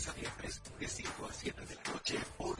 lunes a viernes de 5 a 7 de la noche por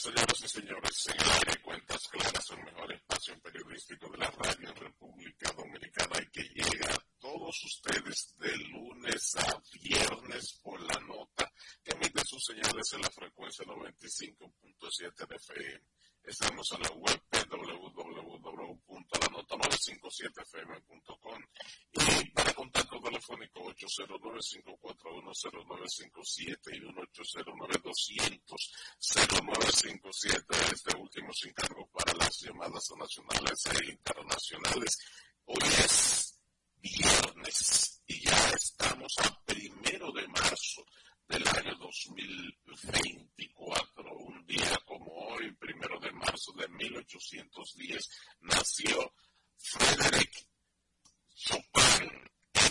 Señoras y señores. El aire Cuentas Claras, el mejor espacio periodístico de la radio en República Dominicana y que llega a todos ustedes de lunes a viernes por la nota que emite sus señales en la frecuencia 95.7 de FM. Estamos en la web www.lanota957fm.com y para contacto telefónico 809-541-0957 y 1-809-200-0957. Este último sin cargo para las llamadas nacionales e internacionales. Hoy es viernes y ya estamos a primero de marzo del año 2024. Un día como hoy, primero de marzo de 1810, nació Frederick Chopin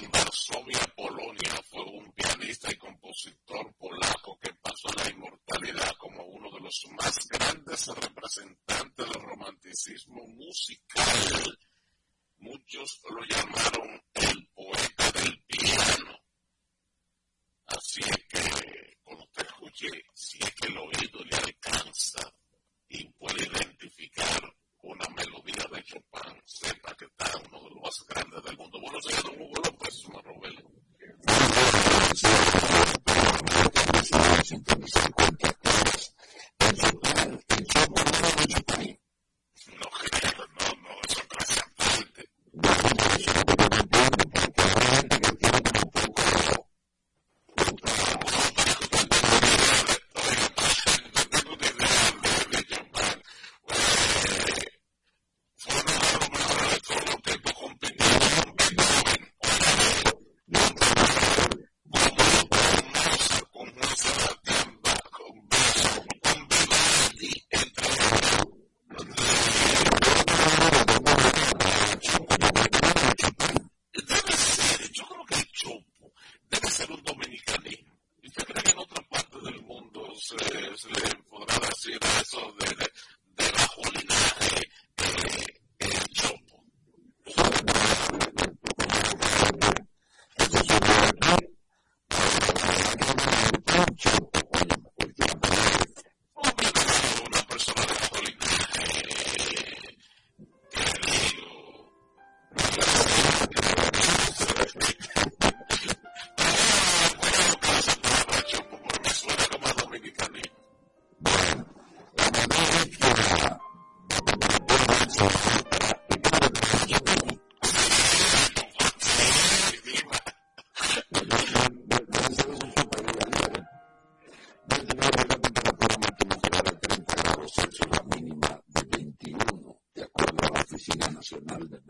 en Varsovia, Polonia. Fue un pianista y compositor polaco que pasó la inmortalidad como uno de los más grandes representantes del romanticismo musical. Muchos lo llamaron el poeta del piano Así es que cuando usted escuche, si es que el oído le alcanza y puede identificar una melodía de Chopin, sepa que está uno de los más grandes del mundo. Bueno, señor Don Hugo López, Marrobel. No, no, no, eso es aparte. um,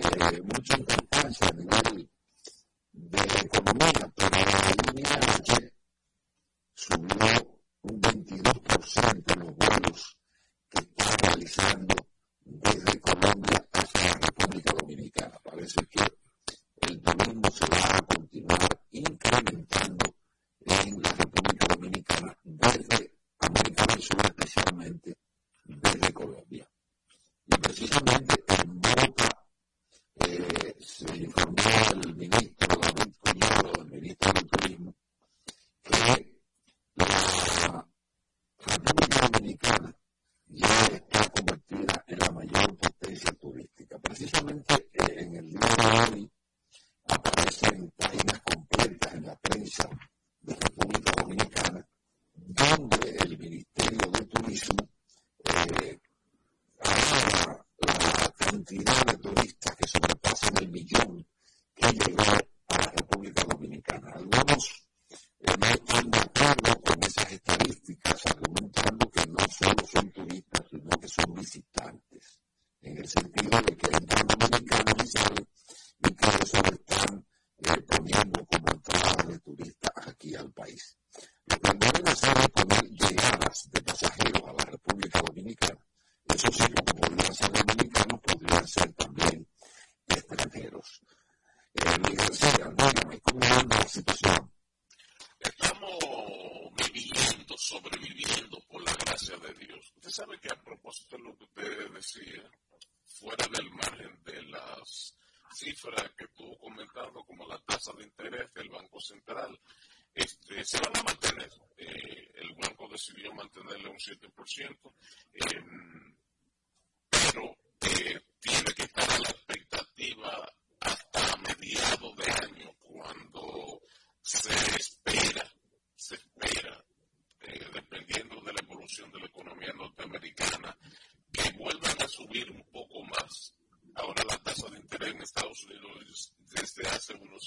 Mucha importancia a nivel de la economía, pero la línea ayer subió un 22% los vuelos que está realizando desde Colombia hacia la República Dominicana. Parece que el turismo se va a continuar incrementando en la República Dominicana desde América del Sur, especialmente desde Colombia. Y precisamente minutos.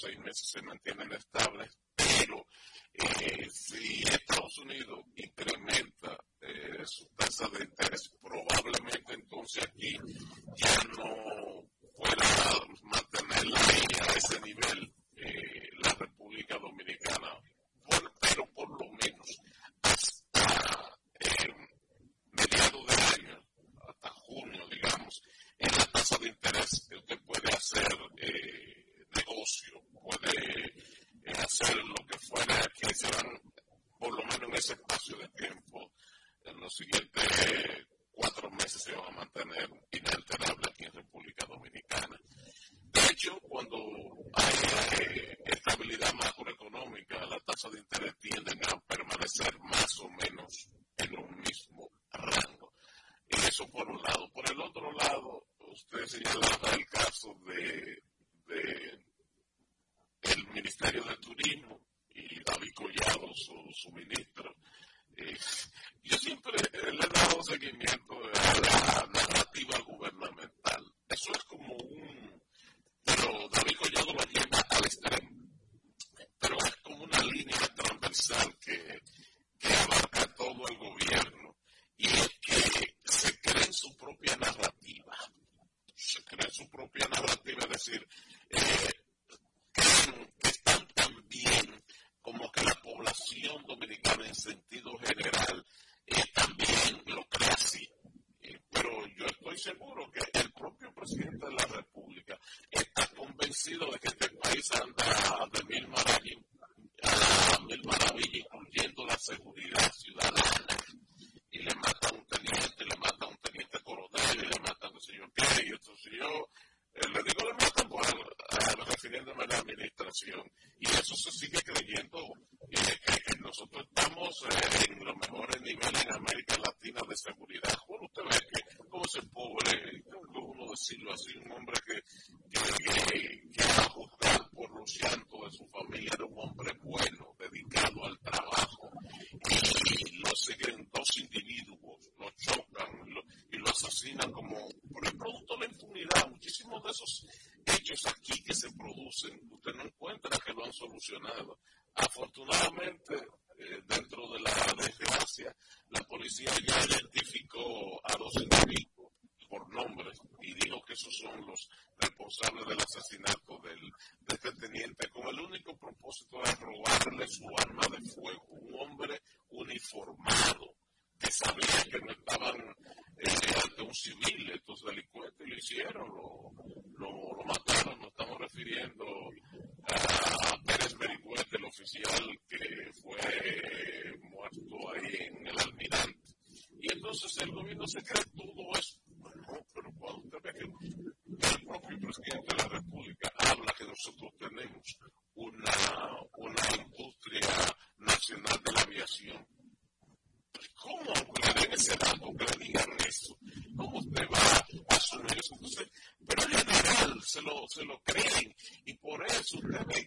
seis meses se mantienen estables, pero eh, si Estados Unidos Jersey, so it's like se lo creen. Y por eso usted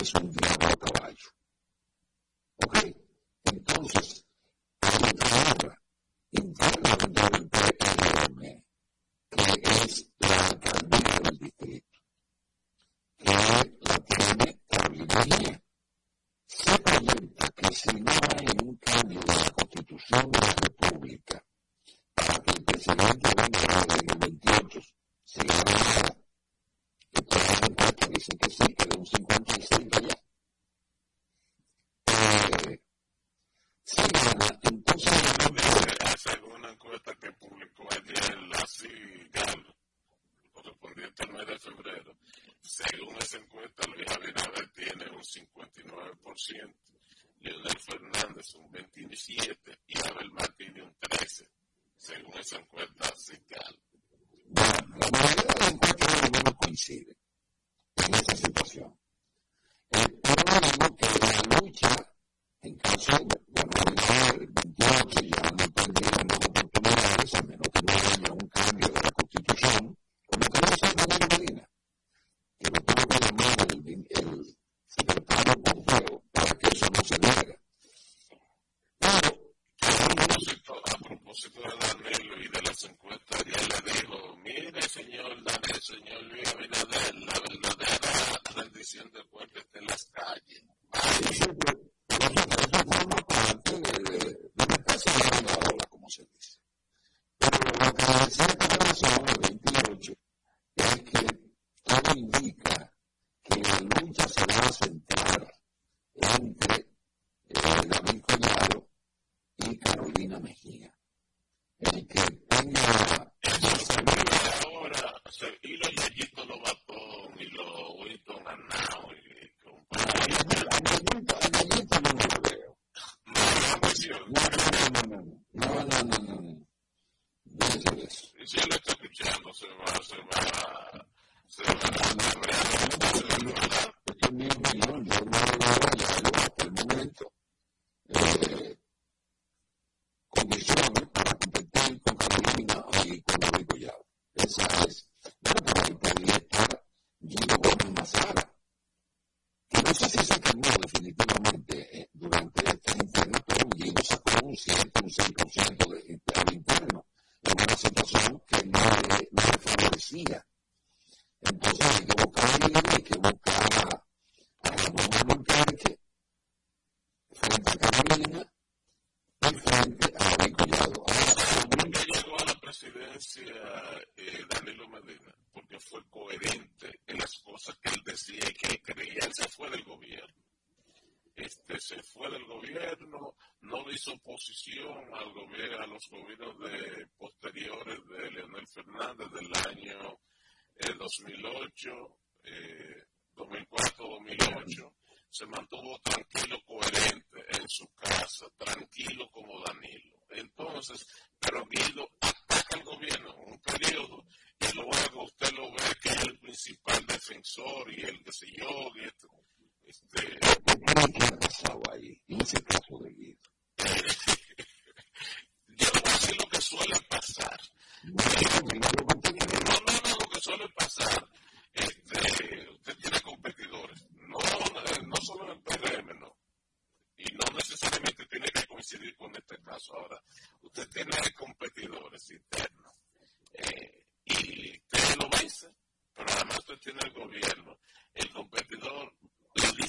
es un diablo a caballo. Ok, entonces,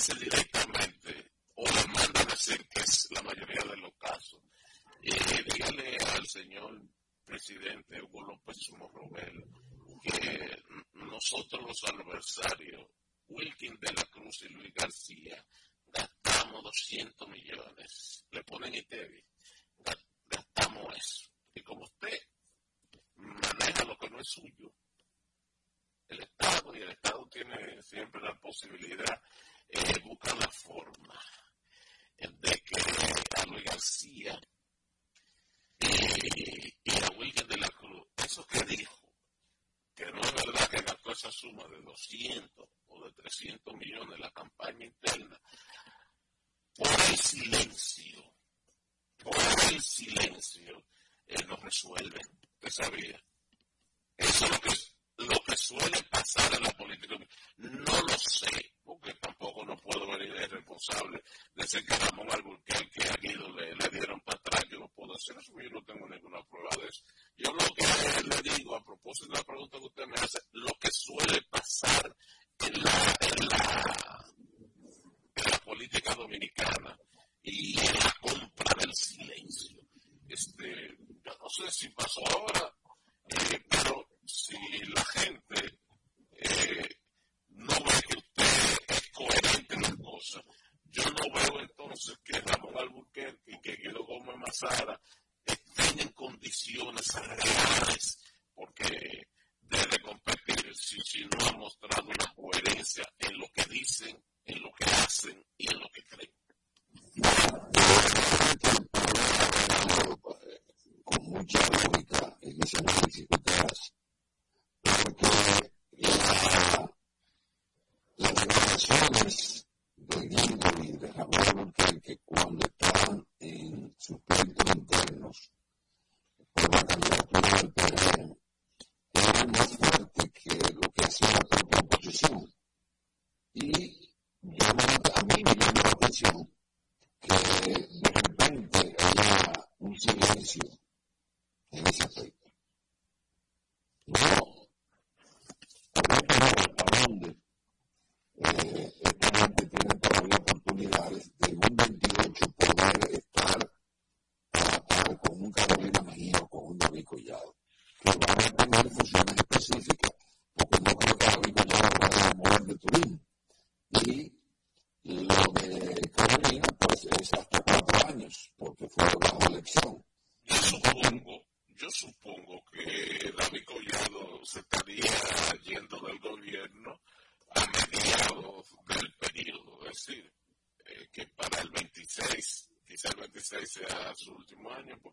directamente o le mandan a que es la mayoría de los casos. Y dígale al señor presidente Hugo López Sumo Robel eh, que nosotros los adversarios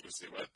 año porque se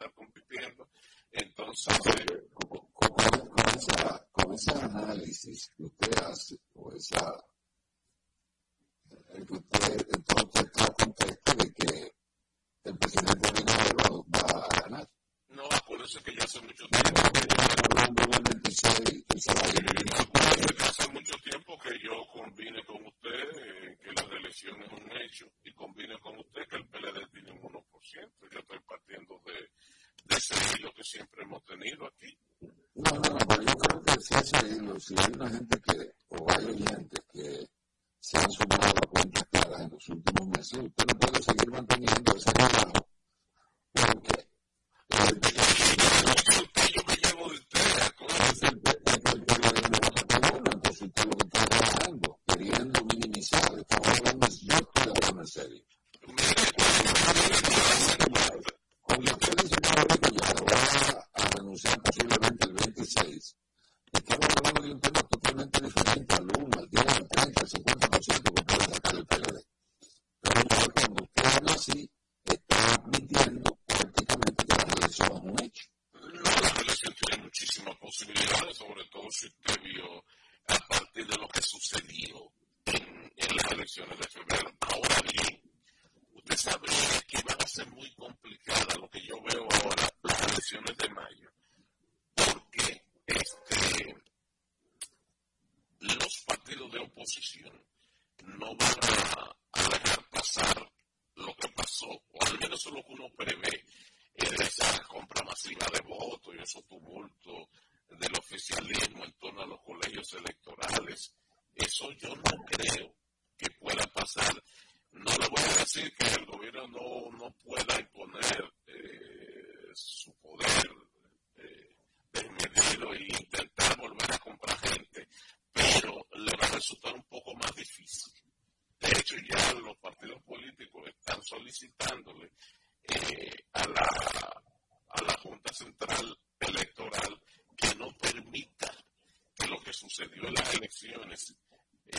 en las elecciones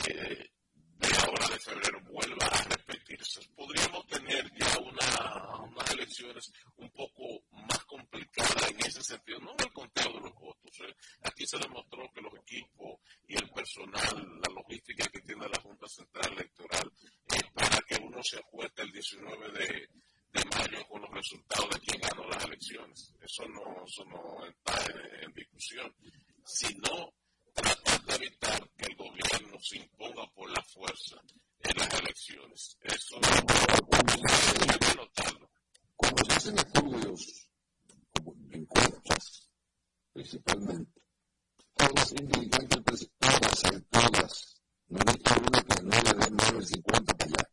eh, de ahora de febrero vuelva a repetirse. Podríamos tener ya una, unas elecciones un poco más complicadas en ese sentido, no en el conteo de los votos. Eh. Aquí se demostró que los equipos y el personal, la logística que tiene la Junta Central Electoral, es para que uno se ajuste el 19 de, de mayo con los resultados de quien ganó las elecciones. Eso no, eso no está en, en discusión, sino tratar de evitar que el gobierno se imponga por la fuerza en las elecciones. Eso hay que notarlo. Cuando se hacen estudios, como encuestas, principalmente, todas indican que el presidente, todas, todas, no he visto una que no le den más del 50 para allá.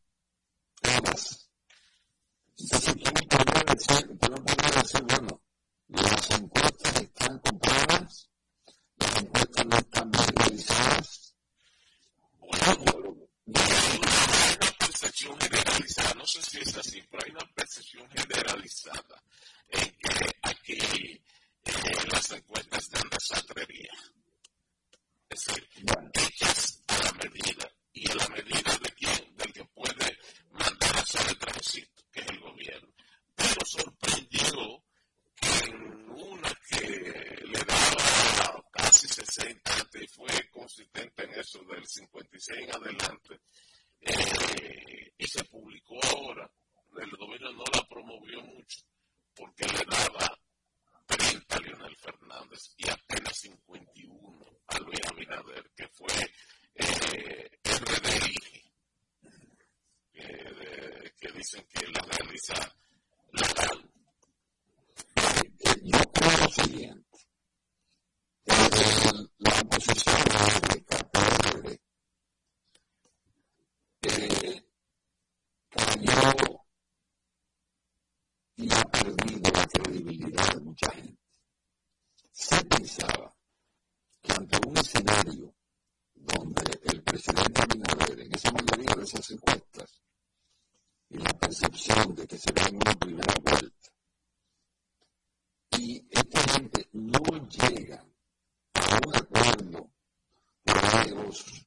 Todas. Entonces, ¿quién podría decir, no podría decir, bueno, las encuestas están compradas, las encuestas no están bien realizadas? Bueno, hay una percepción generalizada, no sé si es así, pero hay una percepción generalizada en que aquí eh, las encuestas están desatrevidas. Es decir, hechas a la medida y a la medida de quién, del que puede mandar a hacer el trajecito, que es el gobierno. Pero sorprendió que en una que le daba casi 60 y fue consistente en eso del 56 en adelante, eh, y se publicó ahora, el gobierno no la promovió mucho, porque le daba 30 a Leonel Fernández y apenas 51 a Luis Abinader, que fue eh, RDI, eh, que dicen que la realiza se ve en una primera vuelta. Y esta gente no llega a un acuerdo de los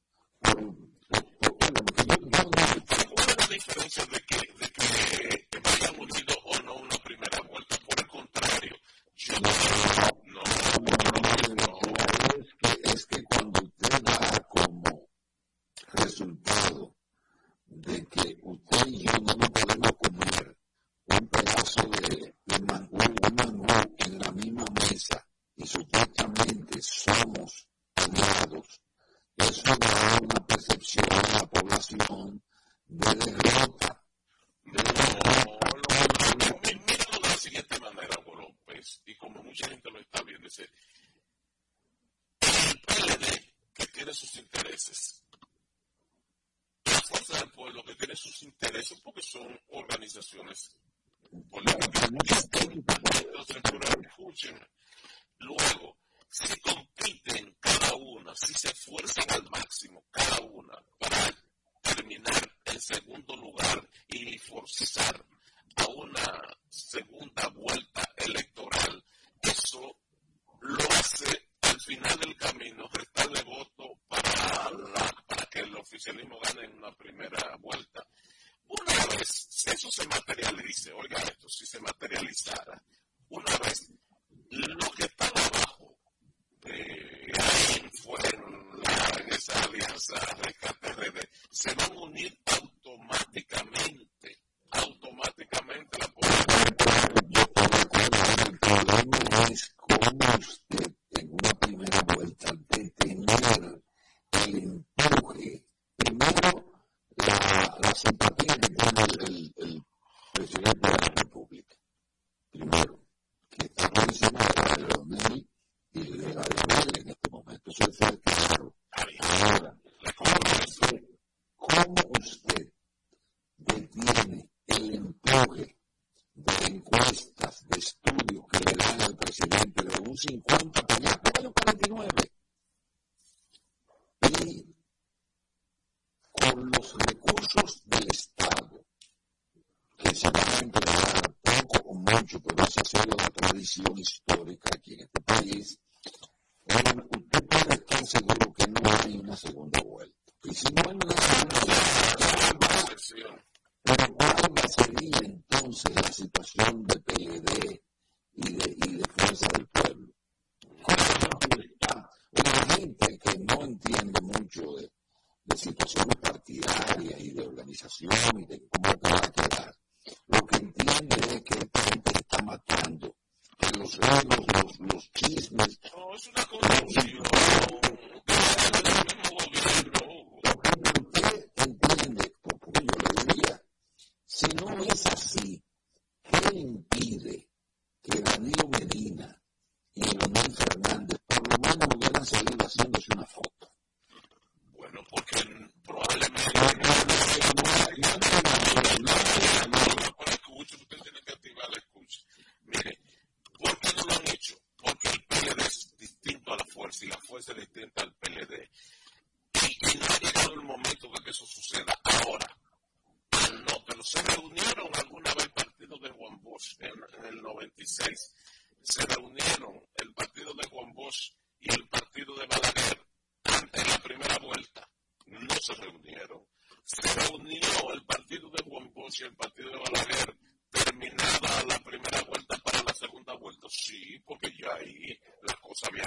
se reunieron. Se reunió el partido de Juan Bosch y el partido de Balaguer terminada la primera vuelta para la segunda vuelta. Sí, porque ya ahí la cosa había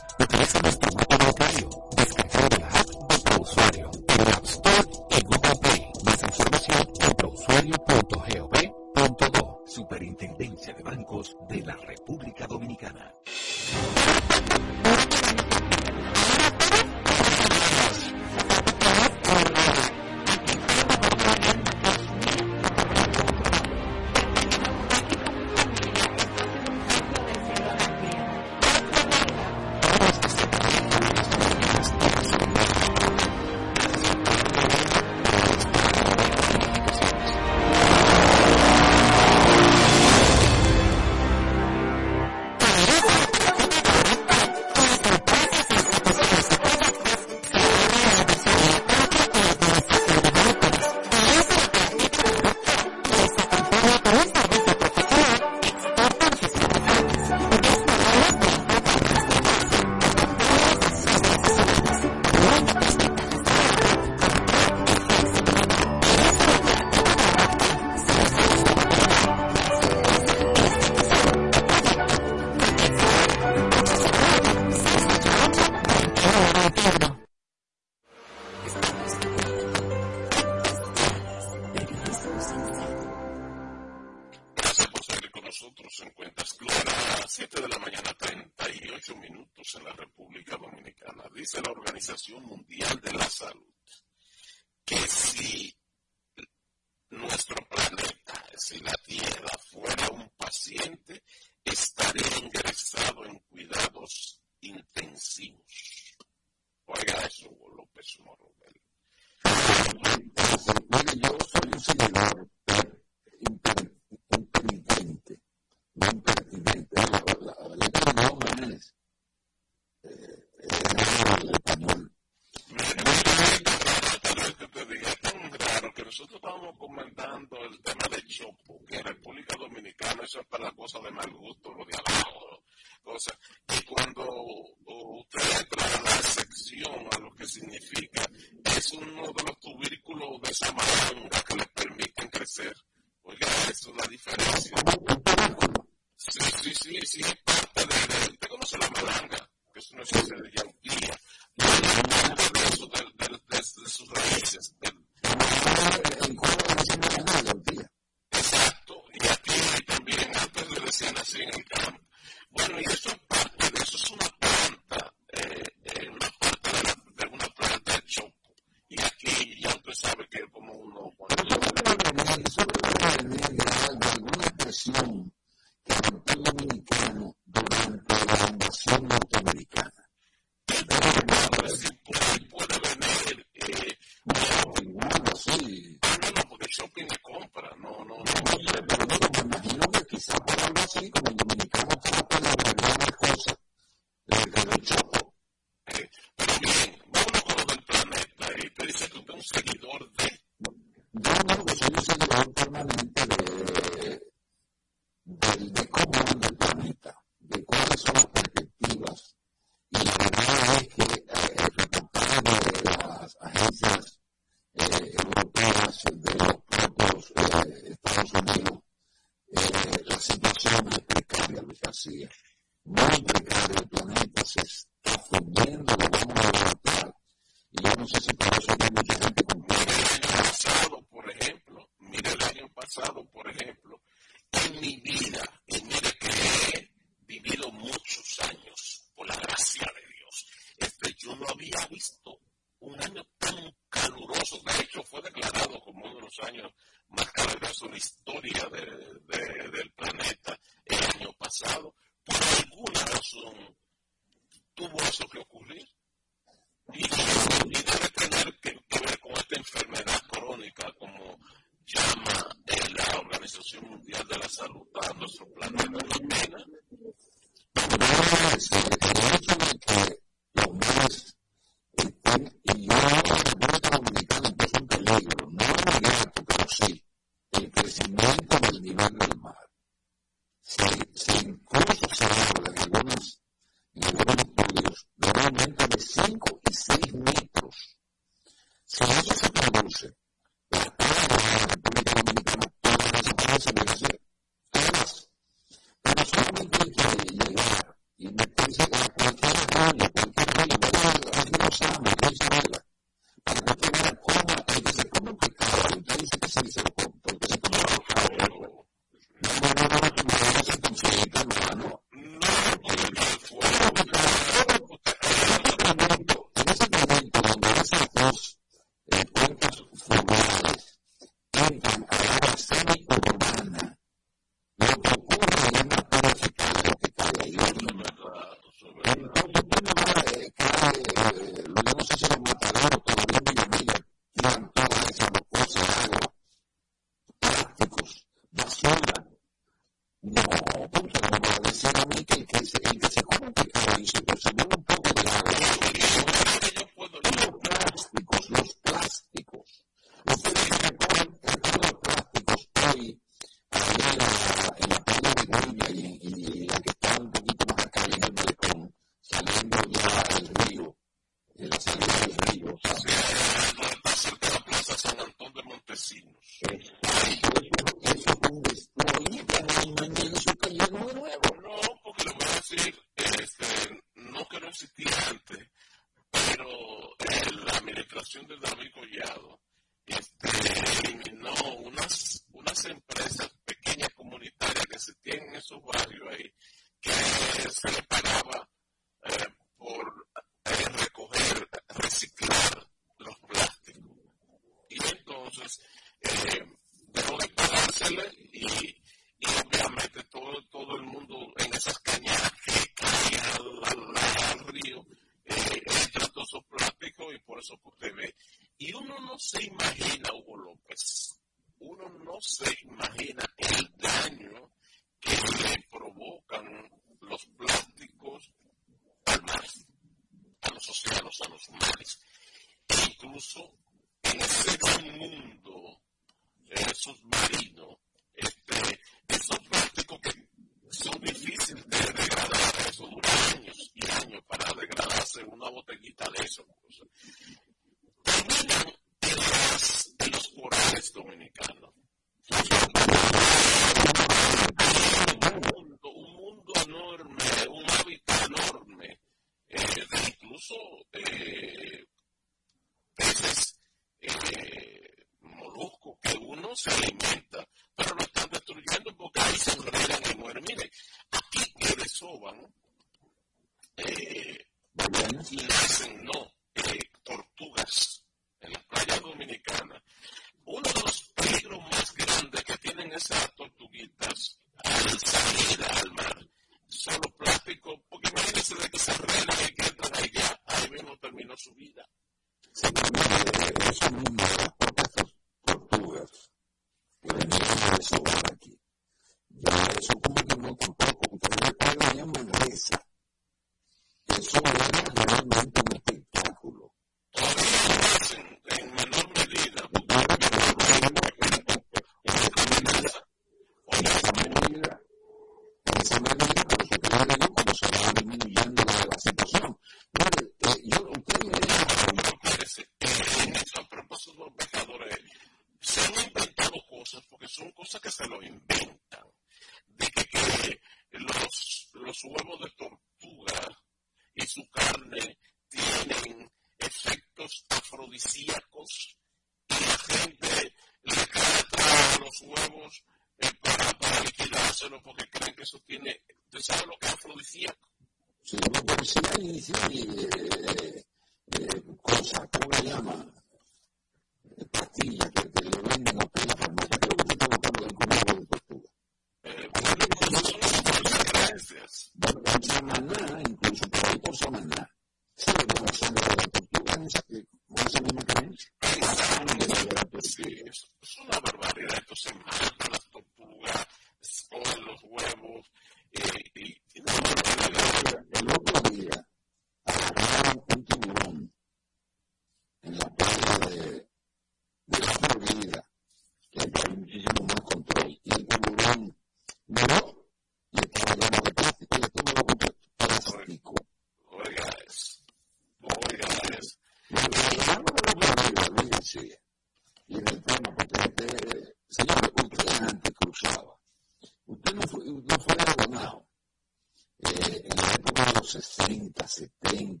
70,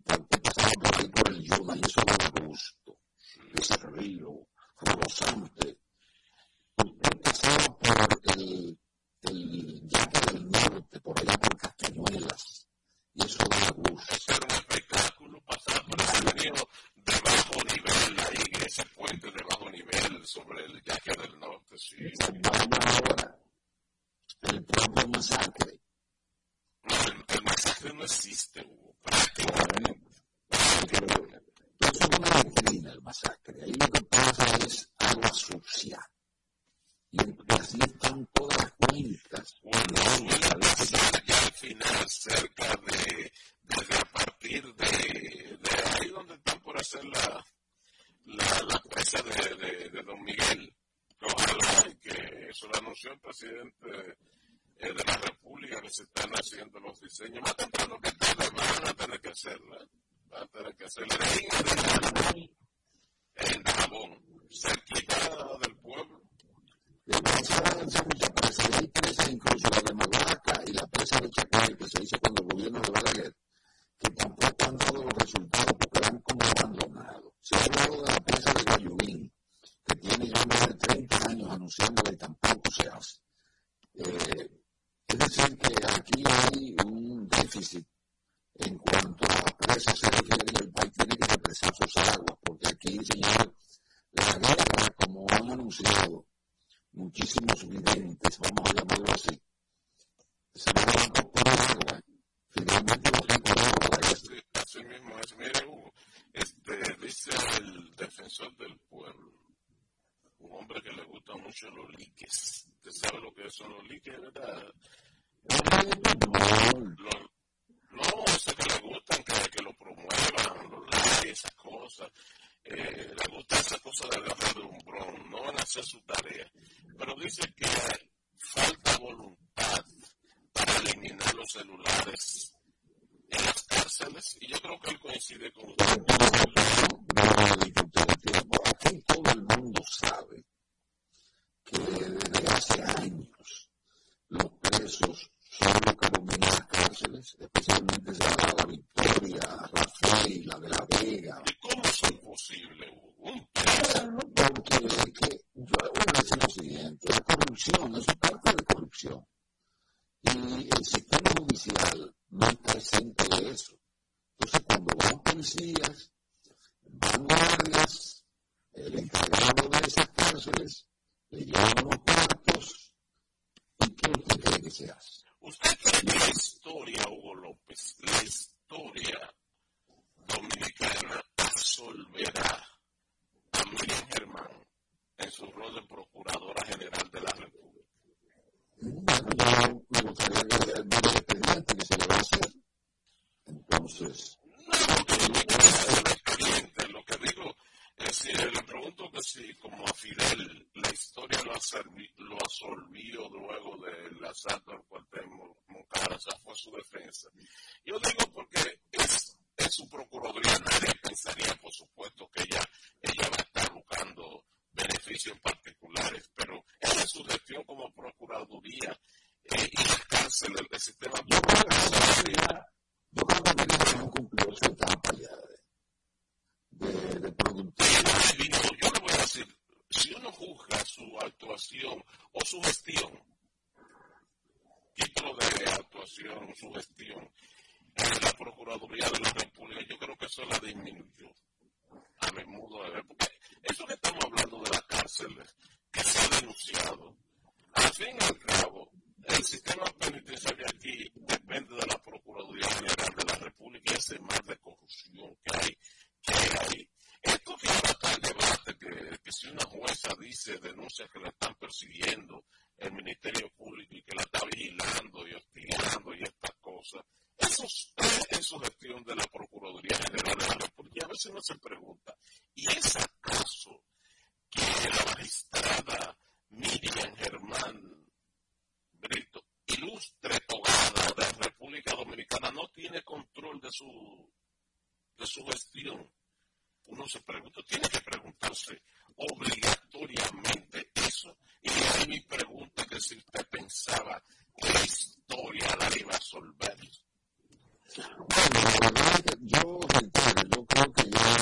denuncias que lo están persiguiendo Bueno, la verdad, yo yo creo que ya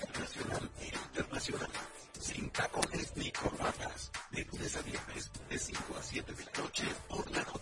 internacional e internacional, sin tacones ni corbatas, de lunes a viernes, de 5 a 7 de la noche por la noche.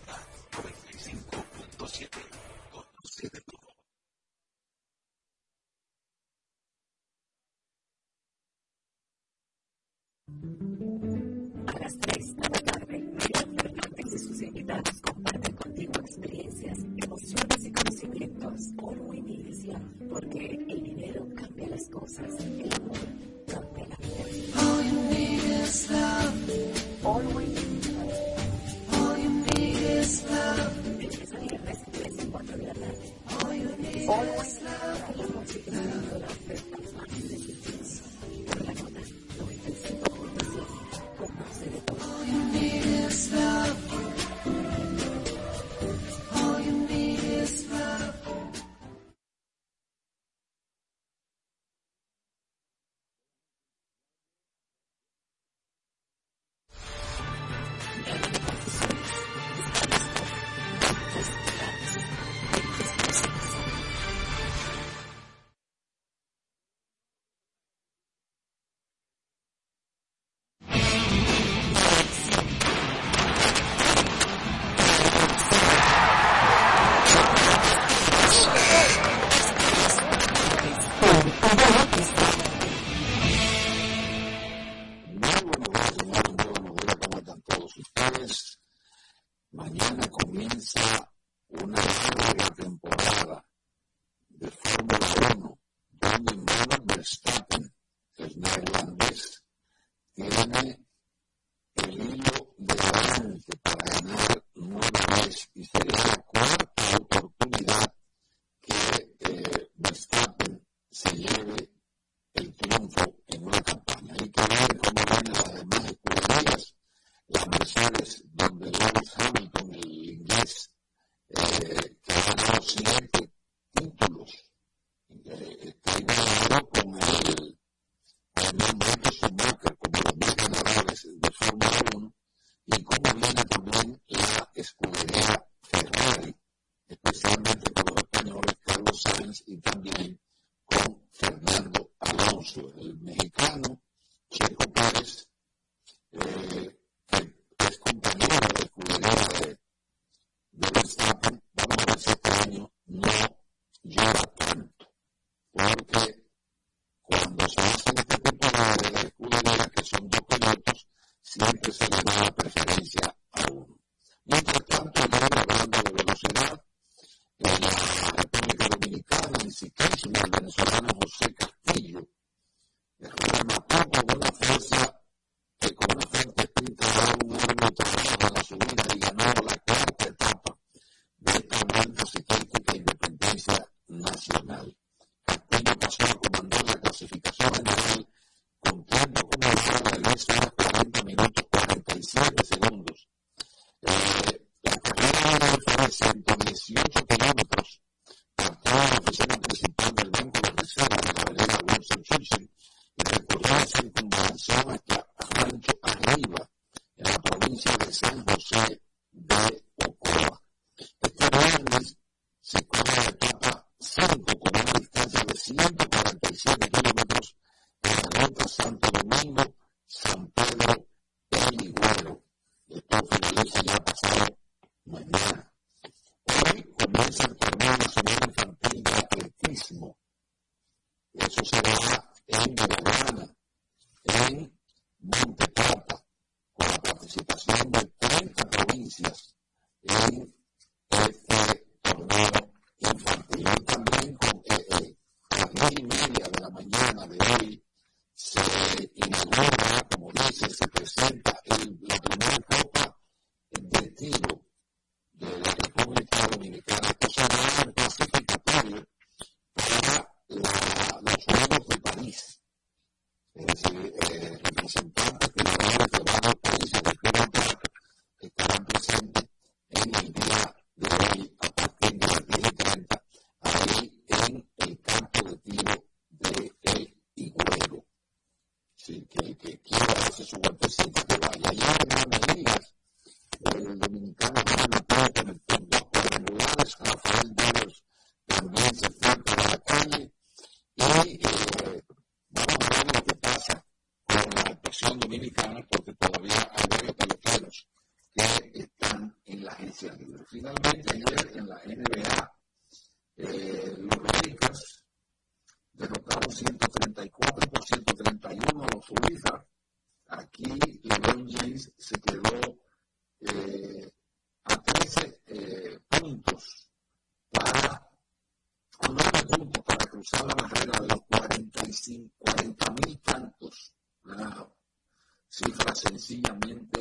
Sencillamente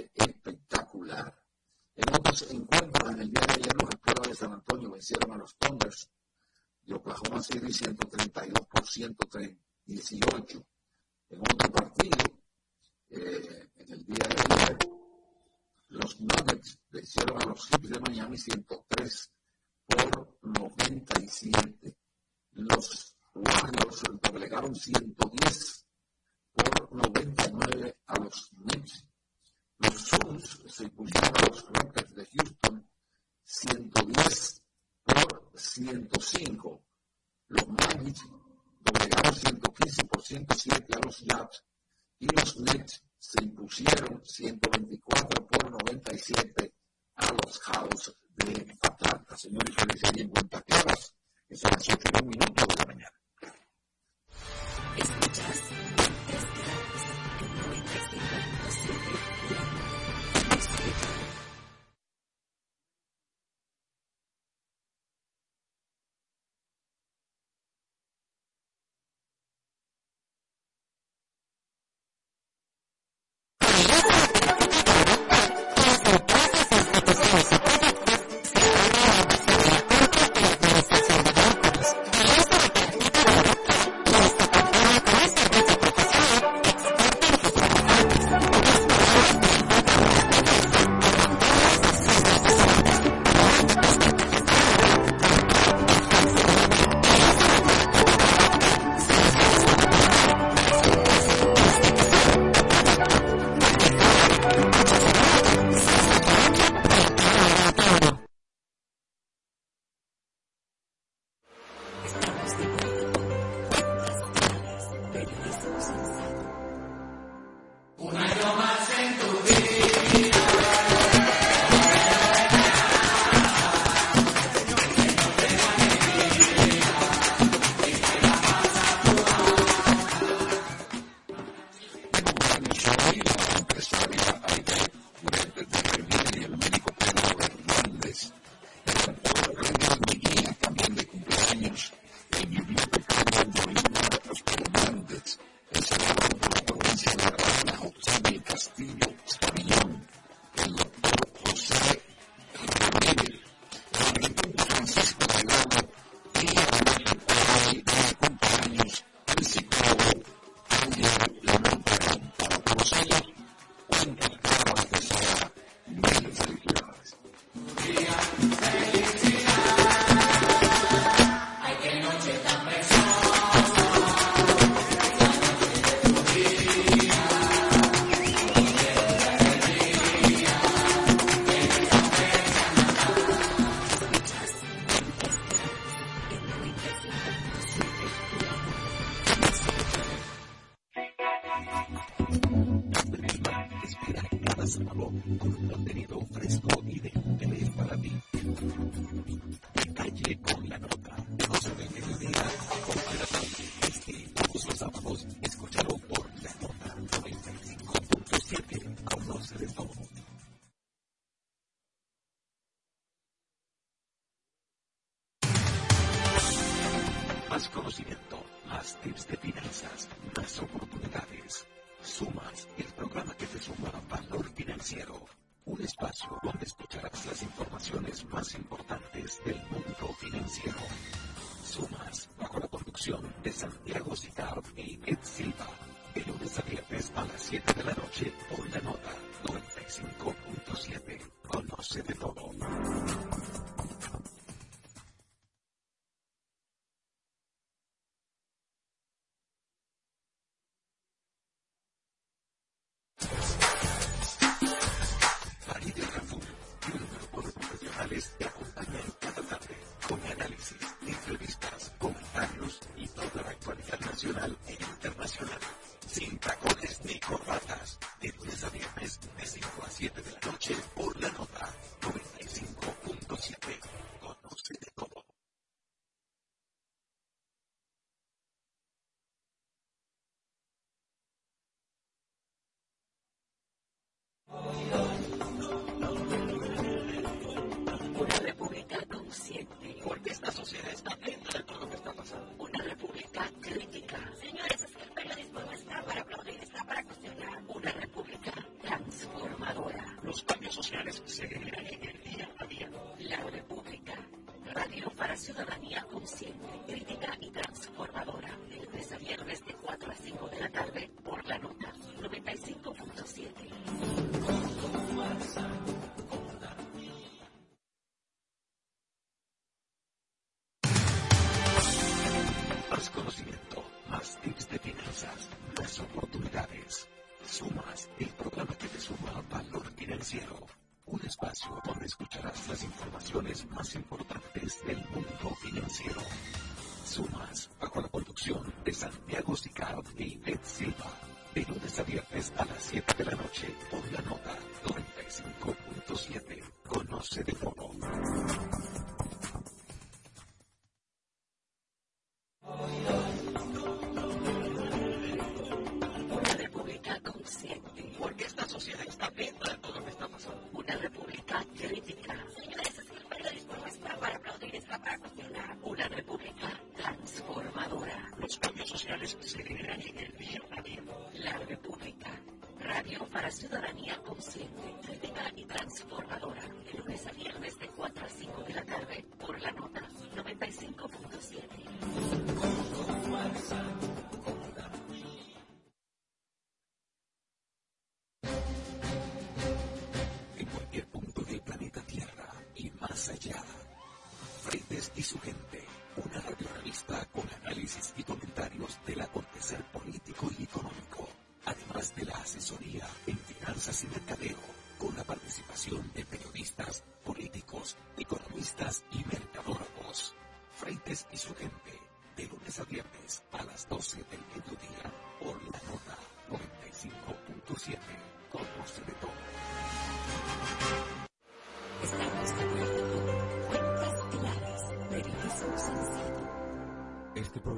れな。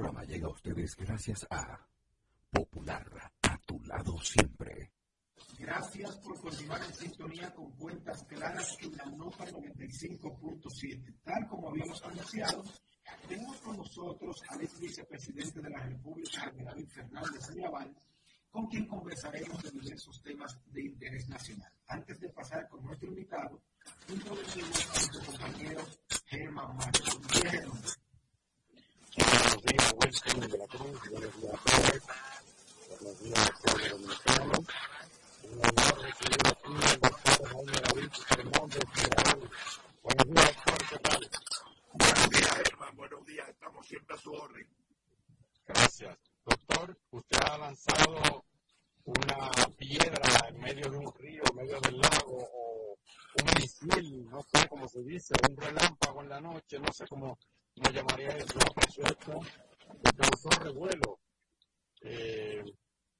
Programa llega a ustedes gracias a Popular, a tu lado siempre. Gracias por continuar en sintonía con Cuentas Claras en la nota 95.7. Tal como habíamos anunciado, tenemos con nosotros al ex vicepresidente de la República, David Fernández Mirabal, con quien conversaremos de diversos temas de interés nacional. Antes de pasar con nuestro invitado, introducimos a nuestro compañero Germán Marcos. Buenos días, Wilson de la Cruz. Buenos días. Buenos días, pueblo dominicano. Un honor recibir aquí al doctor Jaime David Fernández Mirabal. Buenos días, doctor. ¿Qué tal? Buenos días, Germán. Buenos días. Estamos siempre a su orden. Gracias. Doctor, usted ha lanzado una piedra en medio de un río, en medio del lago, o un misil, no sé cómo se dice, un relámpago en la noche, no sé cómo lo llamaría eso, que causó revuelo. Eh,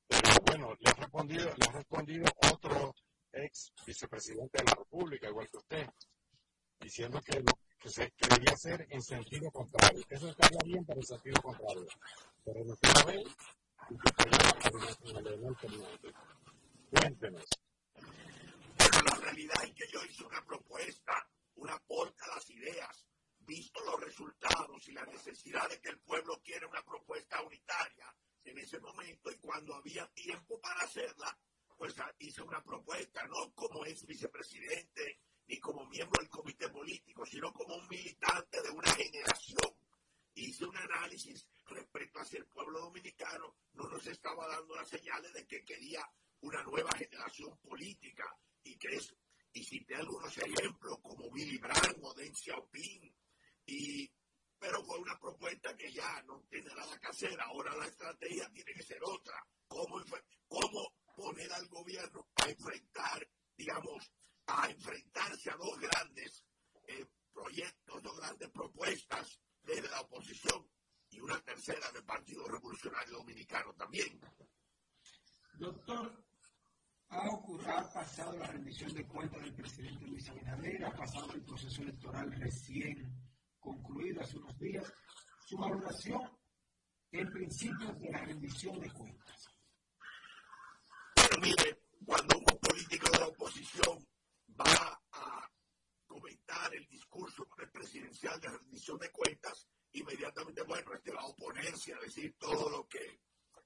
pero bueno, le ha respondido, le ha respondido otro ex vicepresidente de la República, igual que usted, diciendo que lo que se que hacer en sentido contrario. Eso estaría bien, pero en sentido contrario. Pero no se ve y que apoyaba a Leonel Fernández. Cuéntenos. Pero la realidad es que yo hice una propuesta, un aporte a las ideas, visto los resultados y la necesidad de que el pueblo quiere una propuesta unitaria en ese momento y cuando había tiempo para hacerla, pues hice una propuesta, no como ex vicepresidente ni como miembro del comité político, sino como un militante de una generación. Hice un análisis respecto hacia el pueblo dominicano, no nos estaba dando las señales de que quería una nueva generación política y que es, y cité algunos ejemplos como Billy Brandt o Deng Xiaoping, y, pero fue una propuesta que ya no tiene nada que hacer, ahora la estrategia tiene que ser otra, cómo, cómo poner al gobierno a enfrentar, digamos, a enfrentarse a dos grandes eh, proyectos, dos grandes propuestas desde la oposición y una tercera del Partido Revolucionario Dominicano también. Doctor, ha, ocurrido, ha pasado la rendición de cuentas del presidente Luis Abinader, ha pasado el proceso electoral recién concluir hace unos días su valoración en principios de la rendición de cuentas. Pero mire, cuando un político de la oposición va a comentar el discurso presidencial de rendición de cuentas, inmediatamente, bueno, este va a oponerse a decir todo lo que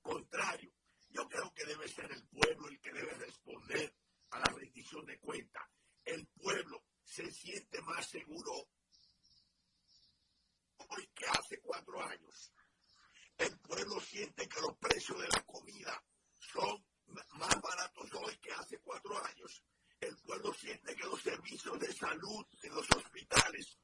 contrario. Yo creo que debe ser el pueblo el que debe responder a la rendición de cuentas. El pueblo se siente más seguro siente que los precios de la comida son más baratos hoy que hace cuatro años. El pueblo siente que los servicios de salud en los hospitales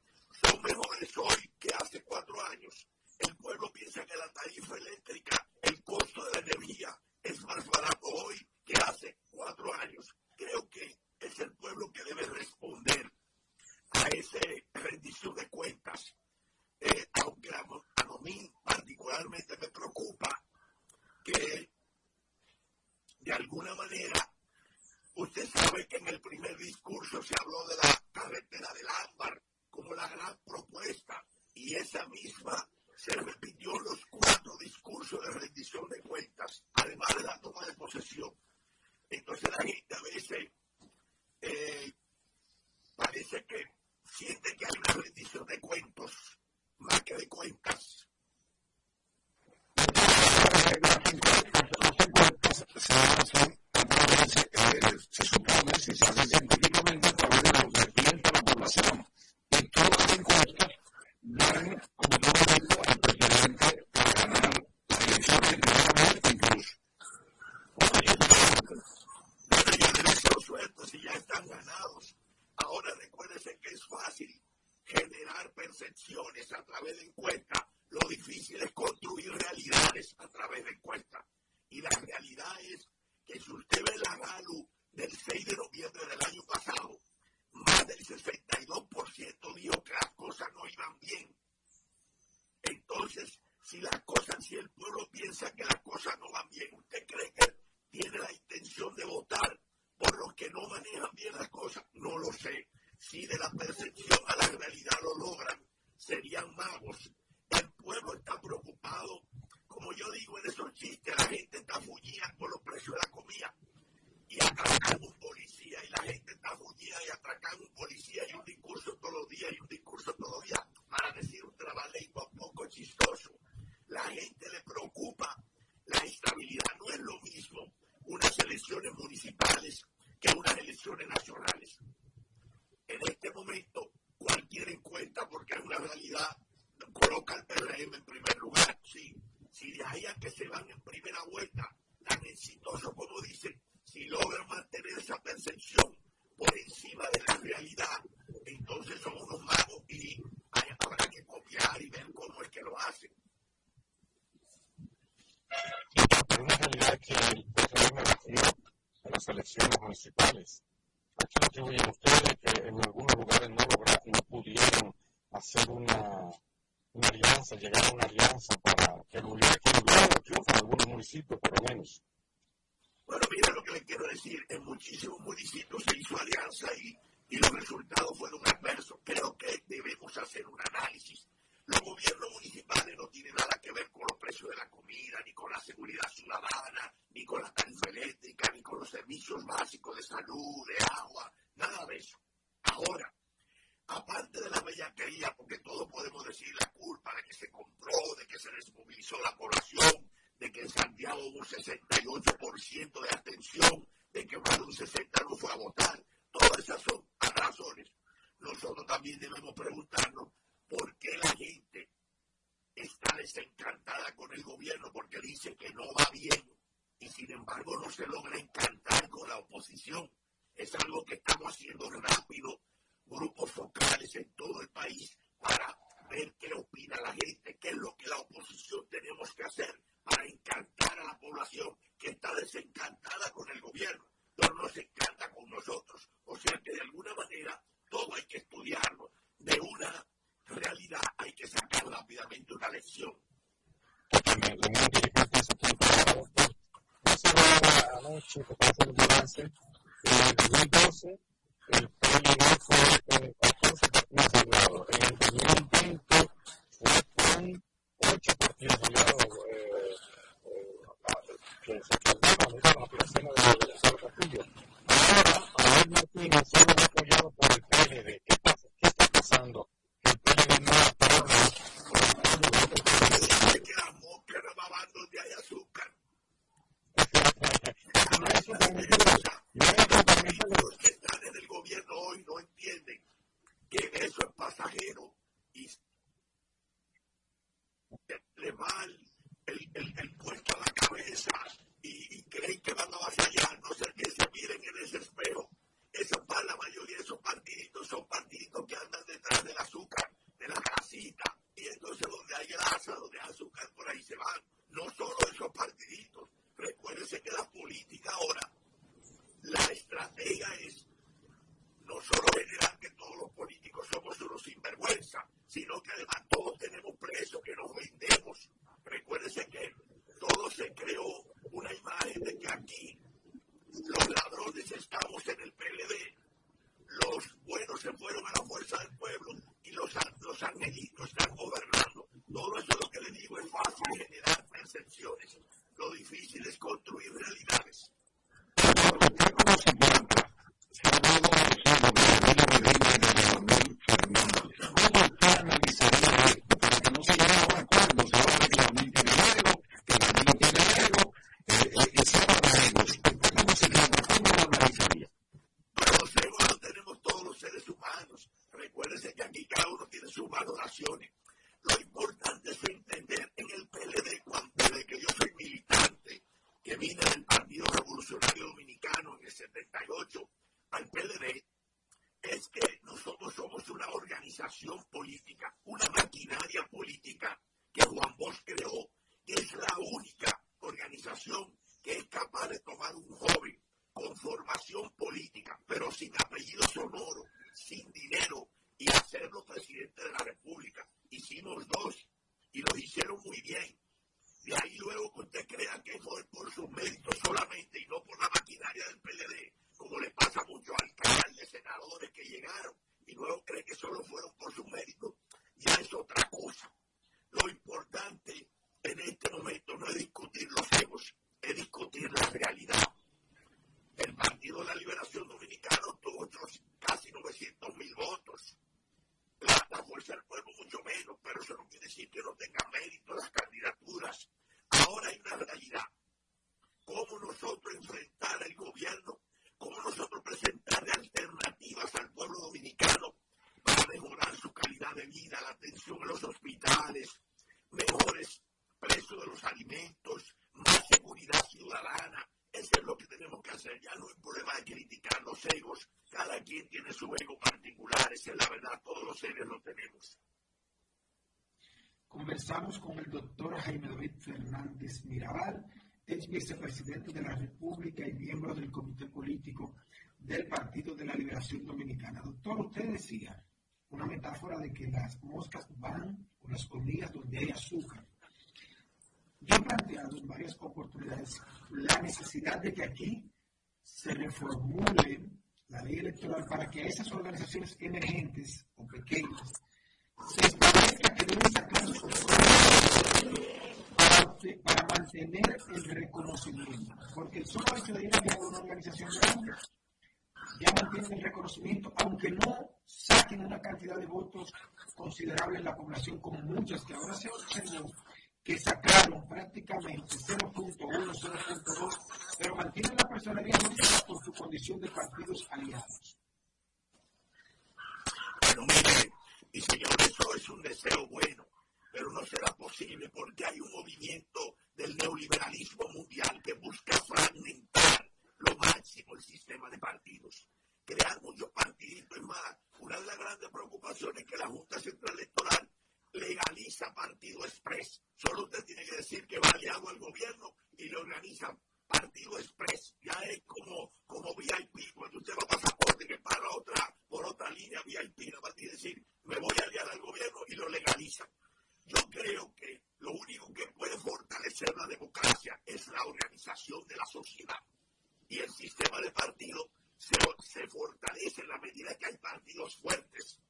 son mejores hoy que hace cuatro años. El pueblo piensa que la tarifa eléctrica, el costo de la energía, es más barato hoy que hace cuatro años. Amen. everyone. preguntarnos por qué la gente está desencantada con el gobierno porque dice que no va bien y sin embargo no se logra Fernández Mirabal, ex vicepresidente de la República y miembro del Comité Político del Partido de la Liberación Dominicana. Doctor, usted decía una metáfora de que las moscas van con las hormigas donde hay azúcar. Yo he planteado en varias oportunidades la necesidad de que aquí se reformule la ley electoral para que esas organizaciones emergentes o pequeñas se establezca que deben sacar sus para, mantener el reconocimiento. Porque el solo hecho de ir a una organización grande ya mantiene el reconocimiento, aunque no saquen una cantidad de votos considerable en la población, como muchas que ahora se observó, que sacaron prácticamente 0.1, 0.2, pero mantienen la personalidad por su condición de partidos aliados. Bueno, mire, y señor, eso es un deseo bueno, pero no será posible porque hay un movimiento del neoliberalismo mundial que busca fragmentar lo máximo el sistema de partidos, crear muchos partidos. Es más, una de las grandes preocupaciones es que la Junta Central Electoral legaliza Partido Express. Solo usted tiene que decir que va aliado al gobierno y le organiza Partido Express. Ya es como, como VIP, cuando usted va a pasaporte que para otra, por otra línea VIP, no va a decir, me voy a aliar al gobierno y lo legaliza. Yo creo que lo único que puede fortalecer la democracia es la organización de la sociedad. Y el sistema de partidos se, fortalece en la medida que hay partidos fuertes,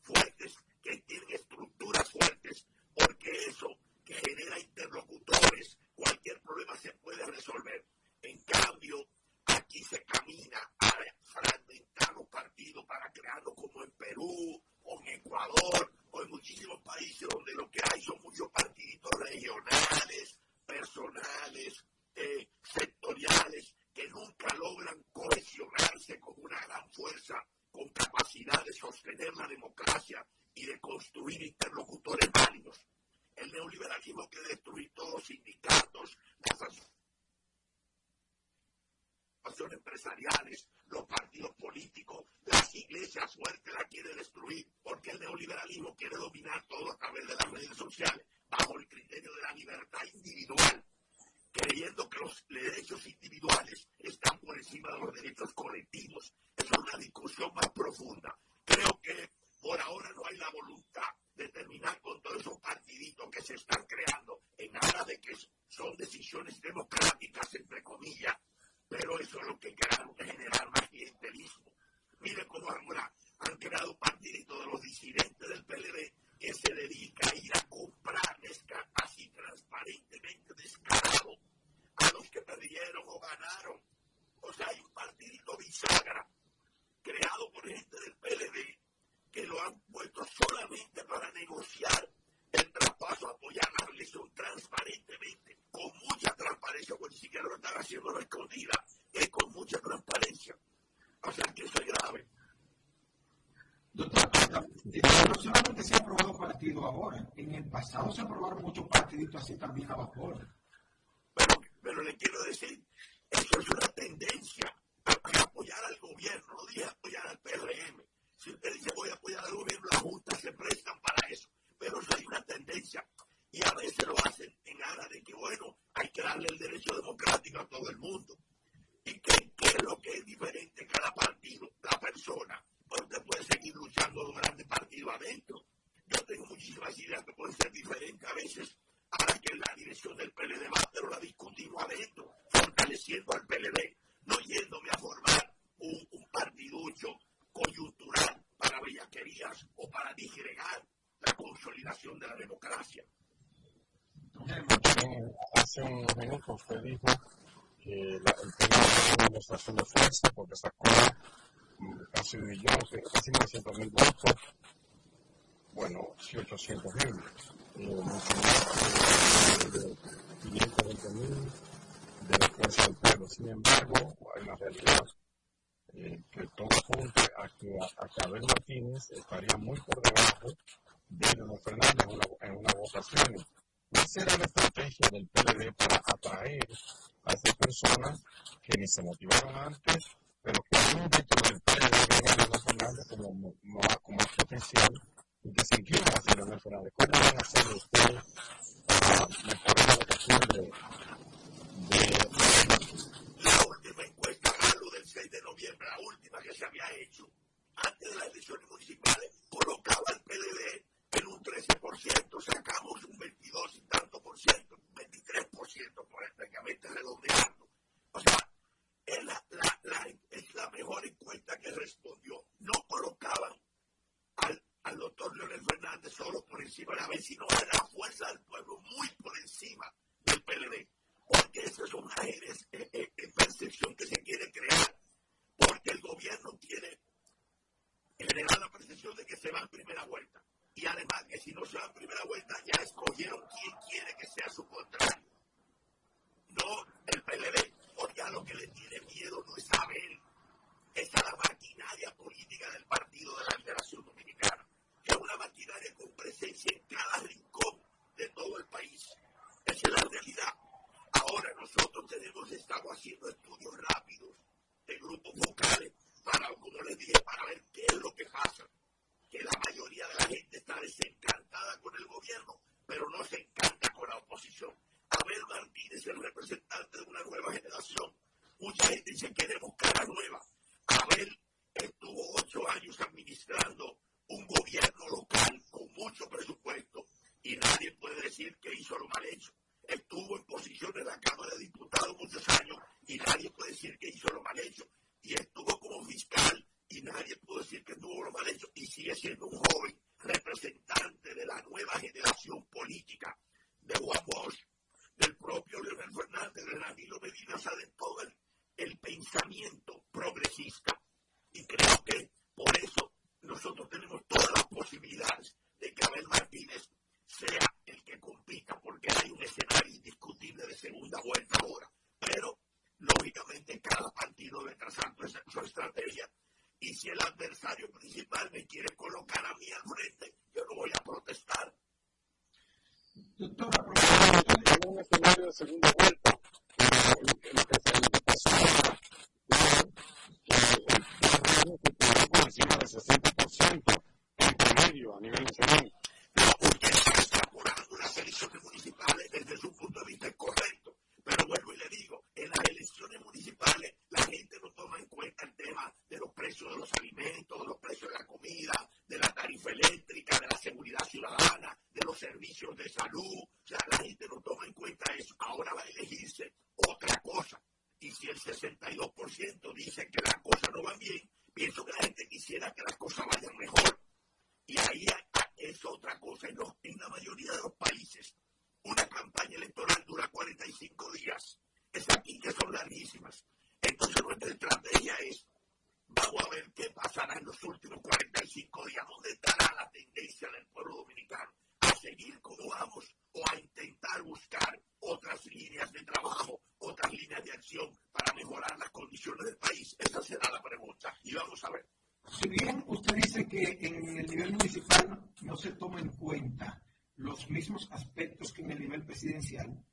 fuertes que tienen estructuras fuertes, porque eso que genera interlocutores, cualquier problema se puede resolver. En cambio, aquí se camina a fragmentar los partidos para crearlo como en Perú o en Ecuador o en muchísimos países donde lo que hay son muchos partiditos regionales, personales, eh, sectoriales, que nunca logran cohesionarse con una gran fuerza, con capacidad de sostener la democracia y de construir interlocutores válidos. El neoliberalismo que destruir todos los sindicatos, las empresariales, los partidos políticos, las iglesias fuertes la quiere destruir, porque el neoliberalismo quiere dominar todo a través de las redes sociales, bajo el criterio de la libertad individual, creyendo que los derechos individuales están por encima de los derechos colectivos. Es una discusión más profunda. Creo que por ahora no hay la voluntad de terminar con todos esos partiditos que se están creando en aras de que son decisiones democráticas, entre comillas, pero eso es lo que queremos generar más clientelismo. Mire cómo ahora han creado partiditos de los disidentes del PLD que se dedica a ir a comprar así transparentemente descarado a los que perdieron o ganaron. O sea, hay un partidito bisagra creado por gente del PLD que lo han puesto solamente para negociar el traspaso, apoyar la elección transparentemente, con mucha transparencia, porque ni siquiera lo están haciendo escondida, es con mucha transparencia. O sea que eso es grave. Doctor, no solamente se ha aprobado partido ahora, en el pasado se aprobaron muchos partiditos así también a vapor. Pero, pero le quiero decir, eso es una tendencia a, apoyar al gobierno, no dije apoyar al PRM. Si usted dice voy a apoyar al gobierno, las juntas se prestan para eso. Pero eso hay una tendencia. Y a veces lo hacen en aras de que, bueno, hay que darle el derecho democrático a todo el mundo. ¿Y qué, es lo que es diferente cada partido? La persona. Usted puede seguir luchando los grandes partidos adentro. Yo tengo muchísimas ideas que pueden ser diferentes a veces. Ahora que la dirección del PLD va, pero la discutimos adentro, fortaleciendo al PLD, no yéndome a formar un, un partiducho coyuntural para bellaquerías o para disgregar la consolidación de la democracia. Hace un minuto usted dijo que la, el tema demostración de fuerza porque sacó casi un millón, casi 900 mil votos, bueno, sí 800 mil, lo mal hecho. Estuvo en posición en la Cámara de Diputados muchos años y nadie だけだ mismos aspectos que en el nivel presidencial,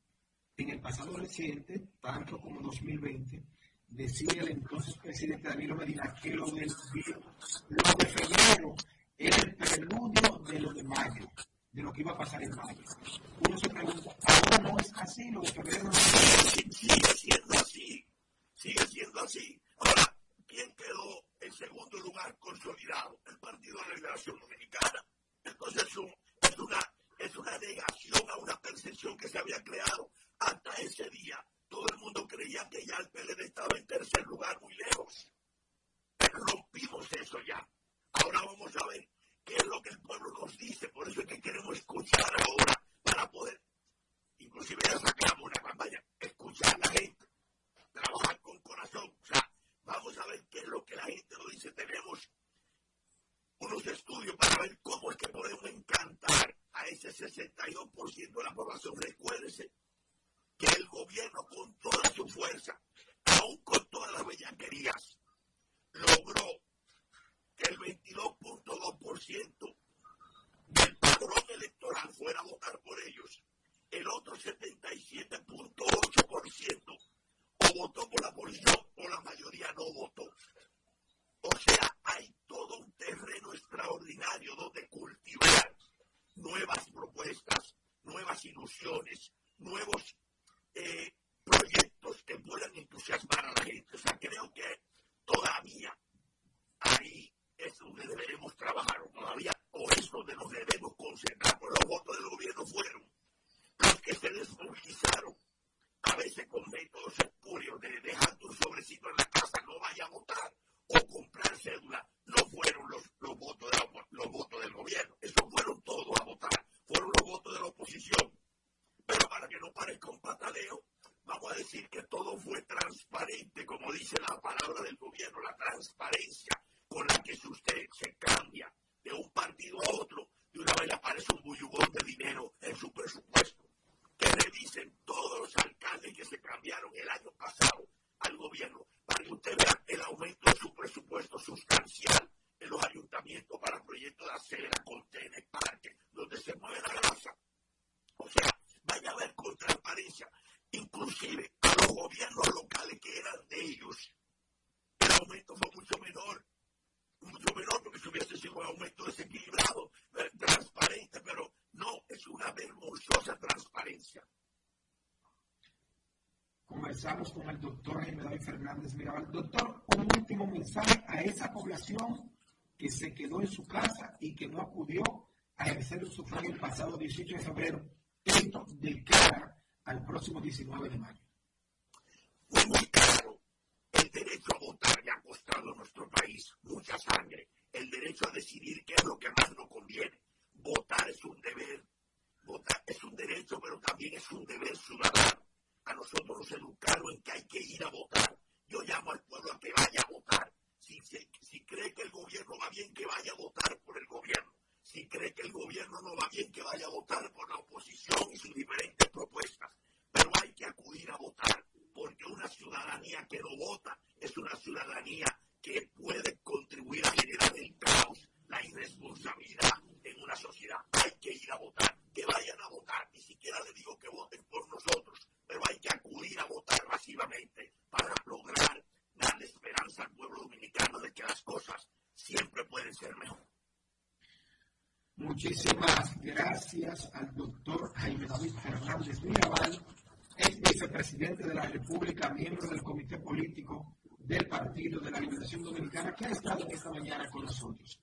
en el pasado reciente, tanto como 2020, decía el entonces presidente Danilo Medina que lo del conversamos con el doctor Jaime David Fernández Mirabal. Doctor, un último mensaje a esa población que se quedó en su casa y que no acudió a ejercer su sufragio el pasado 18 de febrero. Esto de cara al próximo 19 de mayo. del Partido de la Liberación Dominicana que ha estado en esta mañana con nosotros.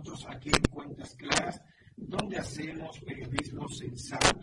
nosotros aquí en Cuentas Claras, donde hacemos periodismo sensato.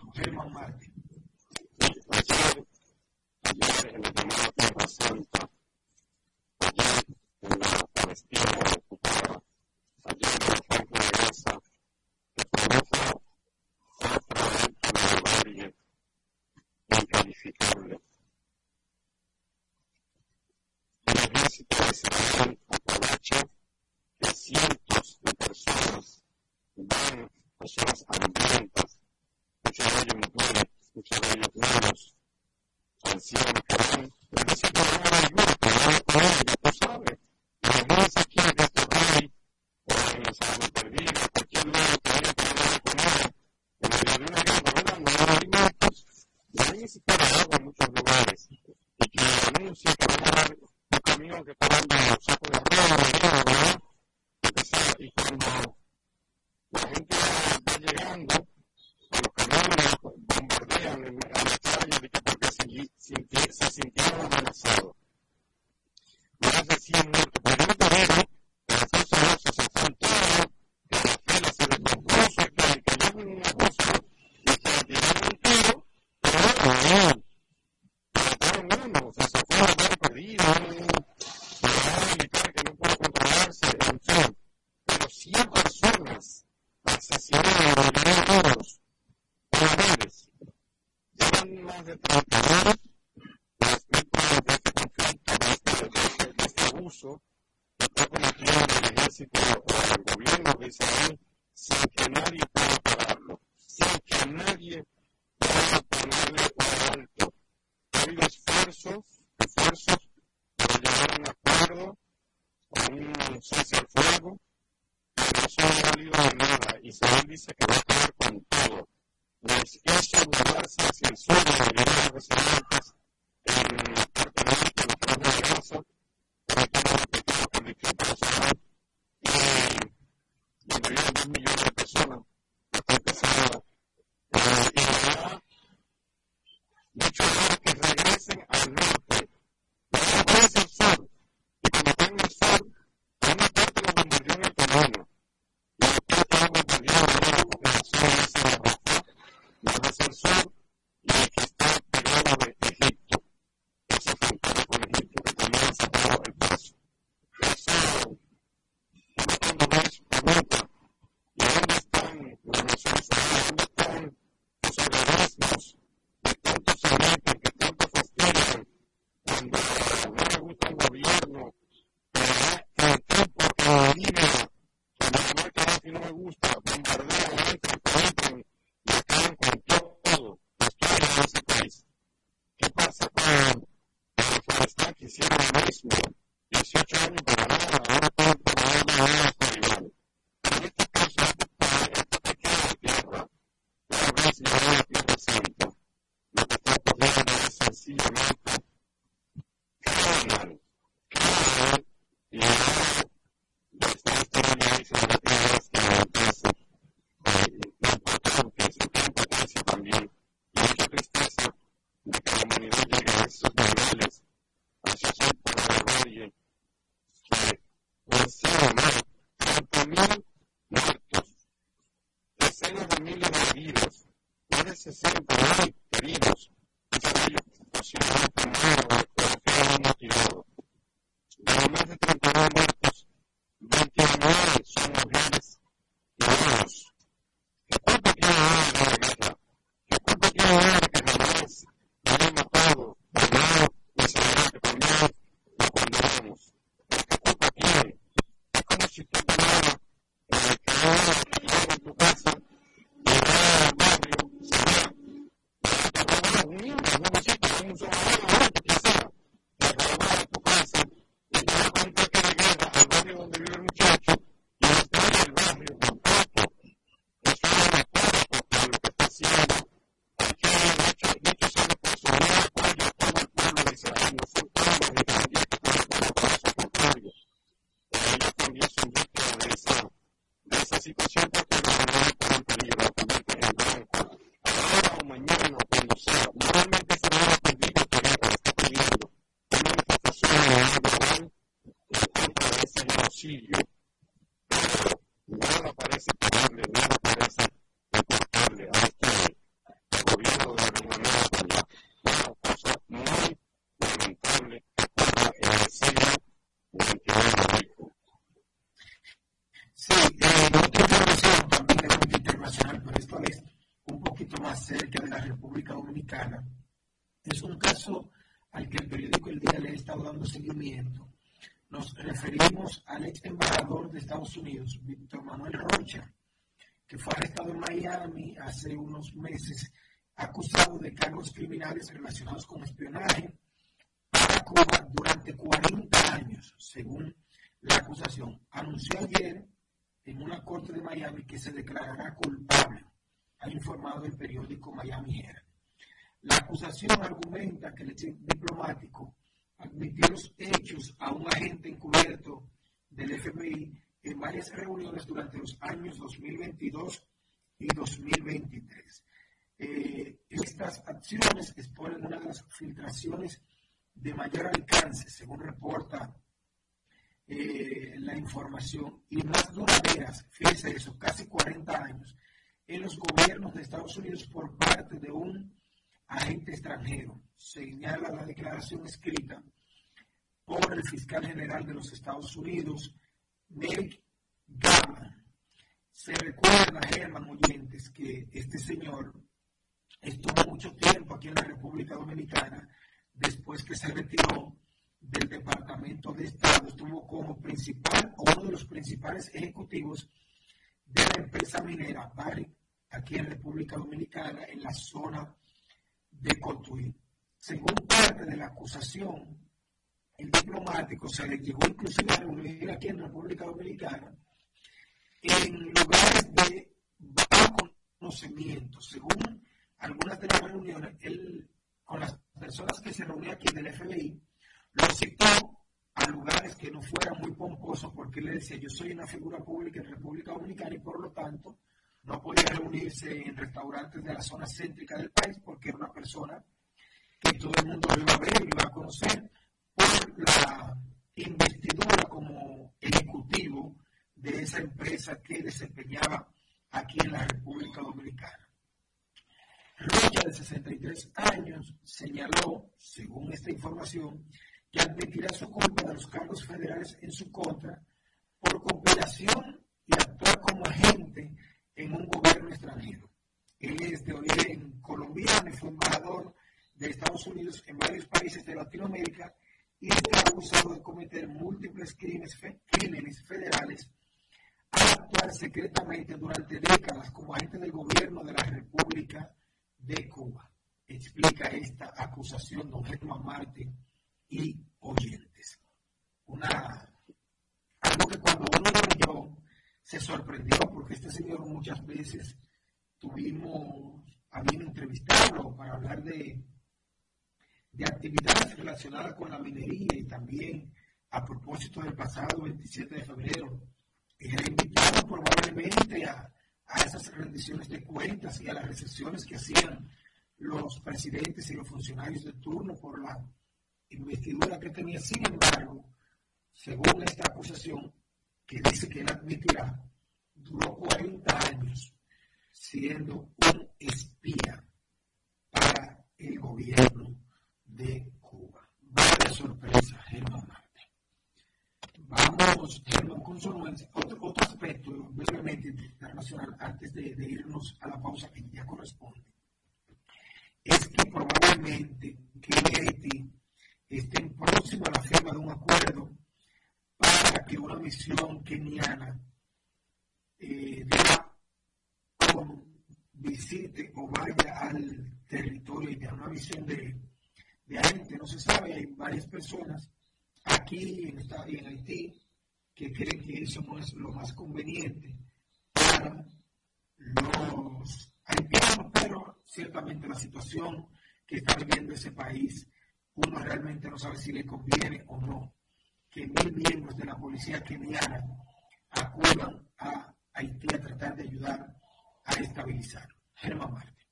Unidos, relacionados con espionaje para Cuba durante 40 años, según la acusación. Anunció ayer en una corte de Miami que se declarará culpable, ha informado el periódico Miami Herald. La acusación argumenta que el diplomático admitió los hechos a un agente encubierto del FBI en varias reuniones durante los años 2022 y 2023. Eh, estas acciones exponen una de las filtraciones de mayor alcance, según reporta eh, la información, y más duraderas, fíjense eso, casi 40 años, en los gobiernos de Estados Unidos por parte de un agente extranjero. Señala la declaración escrita por el fiscal general de los Estados Unidos, Merrick Garland. Se recuerda, Germán Oyentes, que este señor estuvo mucho tiempo aquí en la República Dominicana, después que se retiró del Departamento de Estado, estuvo como principal o uno de los principales ejecutivos de la empresa minera Barrick, aquí en República Dominicana, en la zona de Cotuí. Según parte de la acusación, el diplomático se le llegó inclusive a reunir aquí en República Dominicana en lugares de bajo conocimiento. Según algunas de las reuniones, él, con las personas que se reunían aquí del FBI, lo citó a lugares que no fueran muy pomposos porque él decía, yo soy una figura pública en República Dominicana y por lo tanto no podía reunirse en restaurantes de la zona céntrica del país porque era una persona que todo el mundo lo iba a ver y iba a conocer por la investidura como ejecutivo de esa empresa que desempeñaba aquí en la República Dominicana. Rocha, de 63 años, señaló, según esta información, que admitirá su culpa de los cargos federales en su contra por compilación y actuar como agente en un gobierno extranjero. Él es de origen colombiano y fue embajador de Estados Unidos en varios países de Latinoamérica y está acusado de cometer múltiples crímenes, crímenes federales al actuar secretamente durante décadas como agente del gobierno de la República de Cuba. Explica esta acusación don Germán Martín y oyentes. Una, algo que cuando uno lo leyó se sorprendió porque este señor muchas veces tuvimos a bien entrevistarlo para hablar de, de actividades relacionadas con la minería y también a propósito del pasado 27 de febrero. Era invitado probablemente a, a esas rendiciones de cuentas y a las recepciones que hacían los presidentes y los funcionarios de turno por la investidura que tenía. Sin embargo, según esta acusación, que dice que él admitirá, duró 40 años siendo un espía para el gobierno de Cuba. Vaya sorpresa, Germán Marte. Vamos, Germán, con otro, otro aspecto brevemente internacional antes de, irnos a la pausa que ya corresponde es que probablemente que Haití estén próximo a la firma de un acuerdo para que una misión keniana eh, visite o vaya al territorio y una misión de, de agente, no se sabe, hay varias personas aquí en, en Haití que creen que eso no es lo más conveniente para los haitianos, pero ciertamente la situación que está viviendo ese país, uno realmente no sabe si le conviene o no que mil miembros de la policía keniana acudan a Haití a tratar de ayudar a estabilizar. Germán Marte.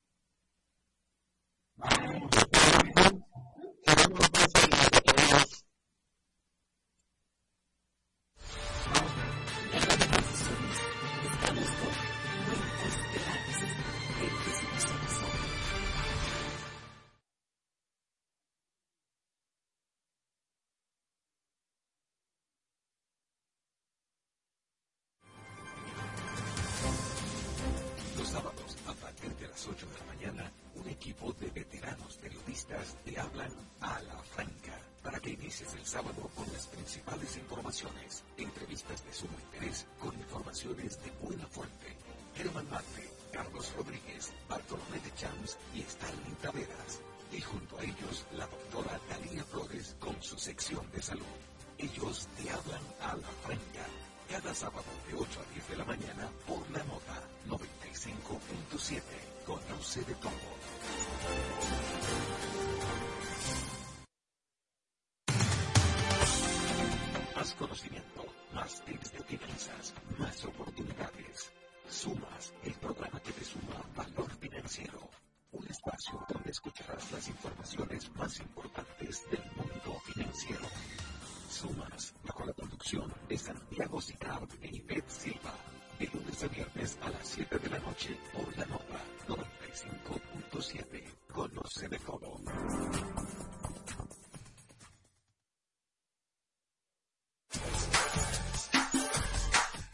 Vamos. equipo de veteranos periodistas te hablan a la franca para que inicies el sábado con las principales informaciones, entrevistas de sumo interés con informaciones de buena fuente. Germán Marte, Carlos Rodríguez, Bartolomé de Chams y Stalin Taveras. Y junto a ellos la doctora Dalia Flores con su sección de salud. Ellos te hablan a la franca cada sábado de 8 a 10 de la mañana por la nota 95.7. Conoce de todo. Más conocimiento, más tips de finanzas, más oportunidades. Sumas, el programa que te suma valor financiero. Un espacio donde escucharás las informaciones más importantes del mundo financiero. Sumas, bajo la conducción de Santiago Citard e Ivette Silva de lunes a viernes a las 7 de la noche por la nota 95.7. Conoce de todo.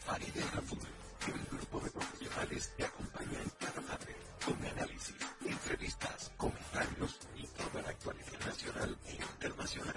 Faride Raful, el grupo de profesionales que acompaña en cada madre, con análisis, entrevistas, comentarios y toda la actualidad nacional e internacional.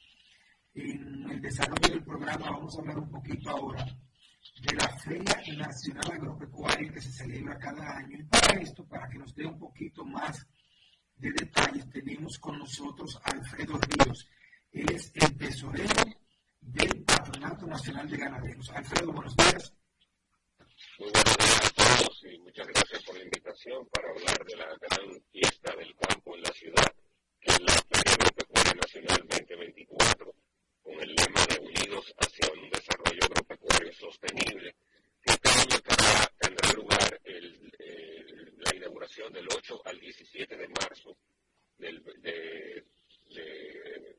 en el desarrollo del programa, vamos a hablar un poquito ahora de la Feria Nacional Agropecuaria que se celebra cada año. Y para esto, para que nos dé un poquito más de detalles, tenemos con nosotros a Alfredo Ríos. Él es el tesorero del Patronato Nacional de Ganaderos. Alfredo, buenos días. Muy buenos días a todos y muchas gracias por la invitación para hablar de la gran fiesta del campo en la ciudad, que es la Feria Agropecuaria Nacional 2024, con el lema de Unidos hacia un desarrollo agropecuario sostenible. Este año tendrá, lugar la inauguración del 8 al 17 de marzo del, de, de,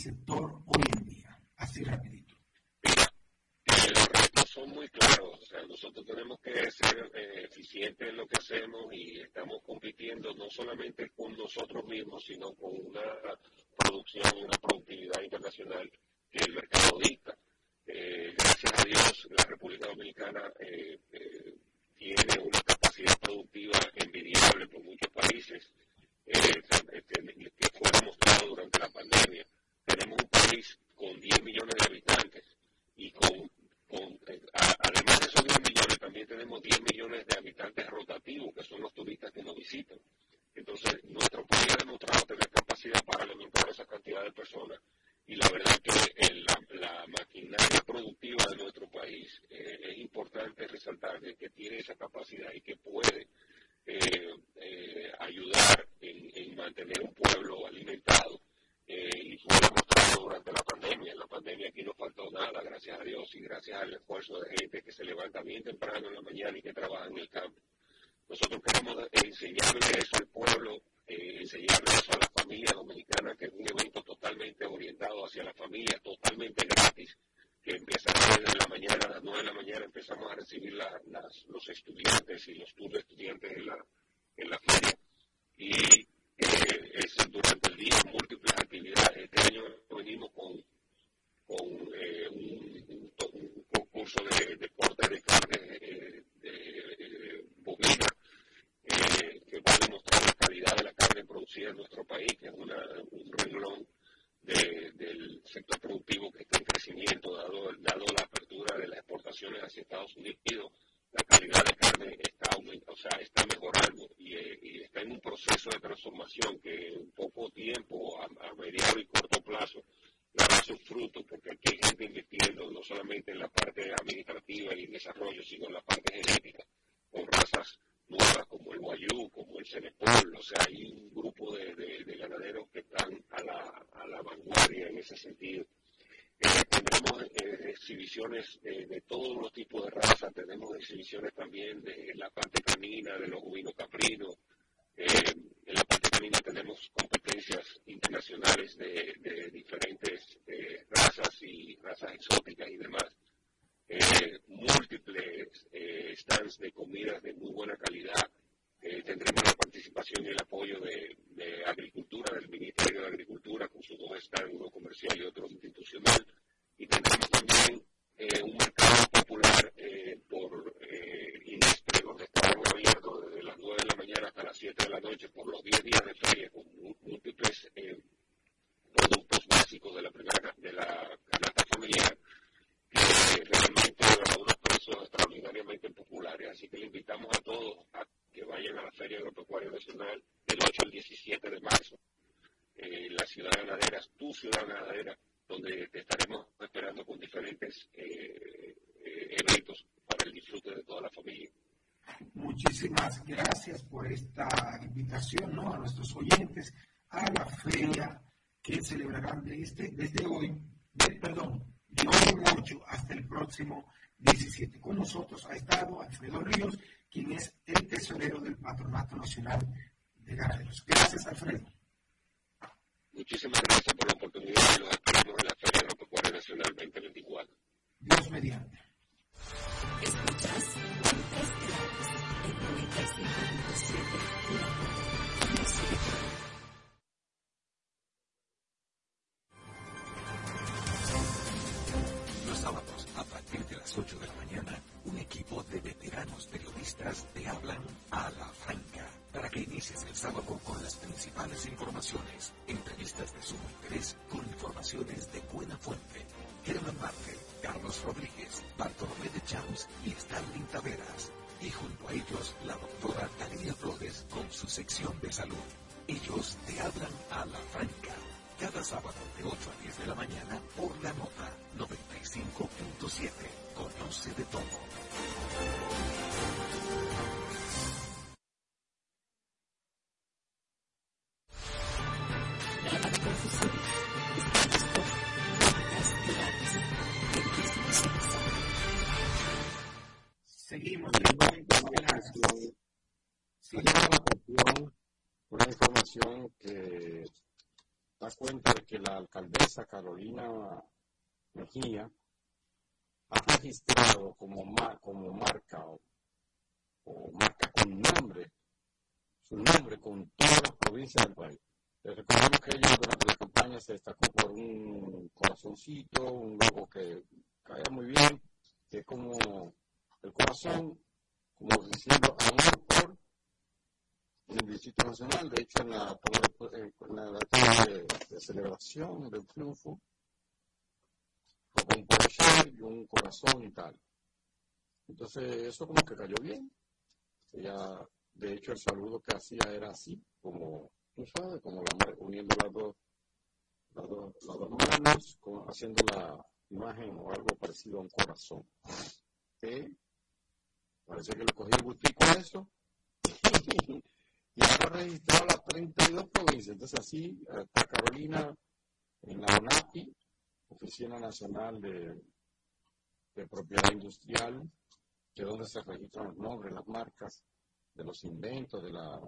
sector hoy en día, así rapidito. Los retos son muy claros, o sea, nosotros tenemos que ser eh, eficientes en lo que hacemos y estamos compitiendo no solamente con nosotros mismos, sino con una en nuestro país, que es una, un renglón de, del sector productivo que está en crecimiento, dado, dado la apertura de las exportaciones hacia Estados Unidos, la calidad de carne está, o sea, está mejorando y, eh, y, está en un proceso de transformación que en poco tiempo, a, a mediano y corto plazo, dará sus frutos, porque aquí hay gente invirtiendo no solamente en la parte administrativa y desarrollo, sino en la por esta invitación ¿no? a nuestros oyentes salud. Ellos te hablan a la franca. Cada sábado de 8 a 10 de la mañana por la nota 95.7. Conoce de triunfo, fue un corazón y un corazón y tal. Entonces, eso como que cayó bien. Ella, de hecho, el saludo que hacía era así, como, tú sabes, como la, uniendo las dos, las dos, manos, haciendo la imagen o algo parecido a un corazón. Parece que le cogí el gustico a eso. y ahora registrado las 32 provincias. Entonces así está Carolina en la ONAPI, Oficina Nacional de, de Propiedad Industrial, que es donde se registran los nombres, las marcas de los inventos, de la,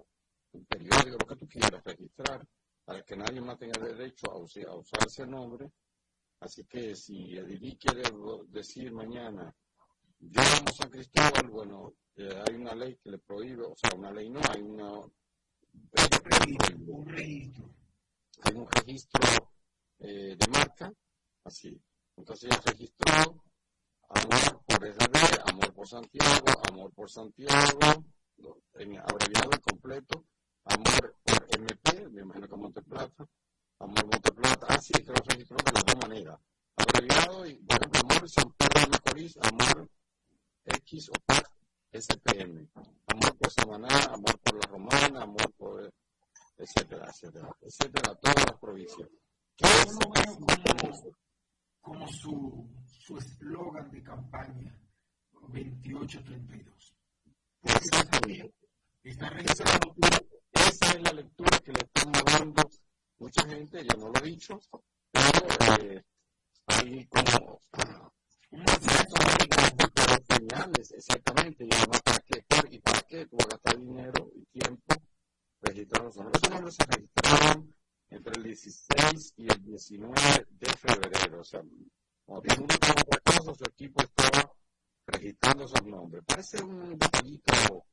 del periódico, lo que tú quieras registrar, para que nadie más tenga derecho a, a usar ese nombre. Así que si Edilí quiere decir mañana yo amo San Cristóbal, bueno, eh, hay una ley que le prohíbe, o sea, una ley no, hay una, un registro. Hay un registro eh, de marca, así. Entonces ya registró amor por RD, amor por Santiago, amor por Santiago, en abreviado y completo, amor por MP, me imagino que Monteplata, amor Monteplata, así es que lo registró de las dos maneras. Abreviado y, por amor San Pedro de Macorís, amor X o PAC SPM. Amor por Samaná, amor por la Romana, amor por etcétera, etcétera, etcétera, todas las provincias. ¿Qué es como, como su su eslogan de campaña 2832? Exactamente. Está registrado. Esa es la lectura que le estamos dando mucha gente, yo no lo he dicho, pero eh, hay como señales, exactamente, y además para qué, y para qué tú vas a gastar dinero y tiempo registrando registraron entre el 16 y el 19 de febrero, o sea, cuando uno otra cosa, su equipo estaba registrando esos nombres. Parece un detallito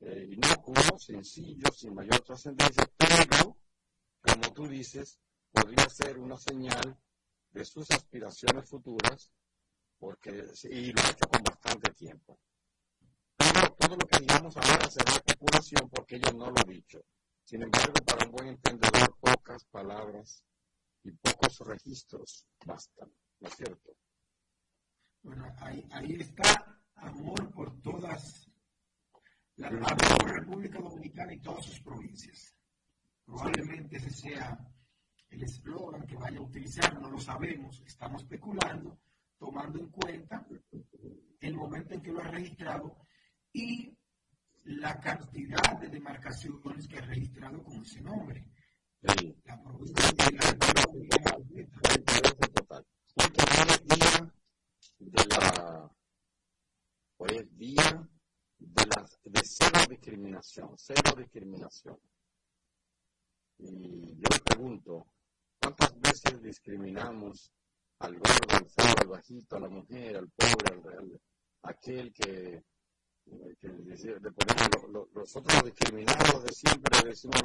eh, inocuo, sencillo, sin mayor trascendencia, pero, como tú dices, podría ser una señal de sus aspiraciones futuras porque, y lo ha hecho con bastante tiempo. Pero todo lo que digamos ahora será especulación porque ella no lo ha dicho. Sin embargo, para un buen entendedor, pocas palabras y pocos registros bastan, ¿no es cierto? Bueno, ahí, ahí está amor por todas, la, por República Dominicana y todas sus provincias. Probablemente ese sea el eslogan que vaya a utilizar, no lo sabemos, estamos especulando, tomando en cuenta el momento en que lo ha registrado y la cantidad de demarcaciones que ha registrado con ese nombre. Sí. La provincia de la total. Día de la hoy es día de la de cero discriminación, cero discriminación. Y yo pregunto, ¿cuántas veces discriminamos al gordo, al feo, al bajito, a la mujer, al pobre, al, real, aquel que que le ponemos los otros discriminados de siempre, decimos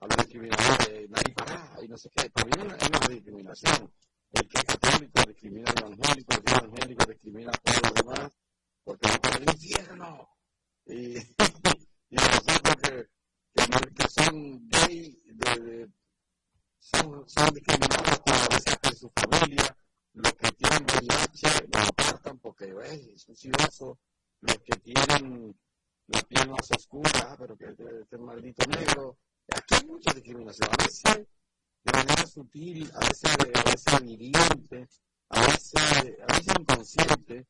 a los discriminadores, nadie para, y no sé qué, para mí es una discriminación. El que es católico discrimina al evangélico, el que es evangélico discrimina a todos los demás, porque no para el infierno. Y, y nosotros que, que, que son gay, de, son, son discriminados a veces por su familia, los que tienen VIH lo apartan porque es un chivazo los que tienen la piel más oscura, ah, pero que este maldito negro. Aquí hay mucha discriminación, a veces de manera sutil, a veces, a veces hiriente, a veces, a veces inconsciente.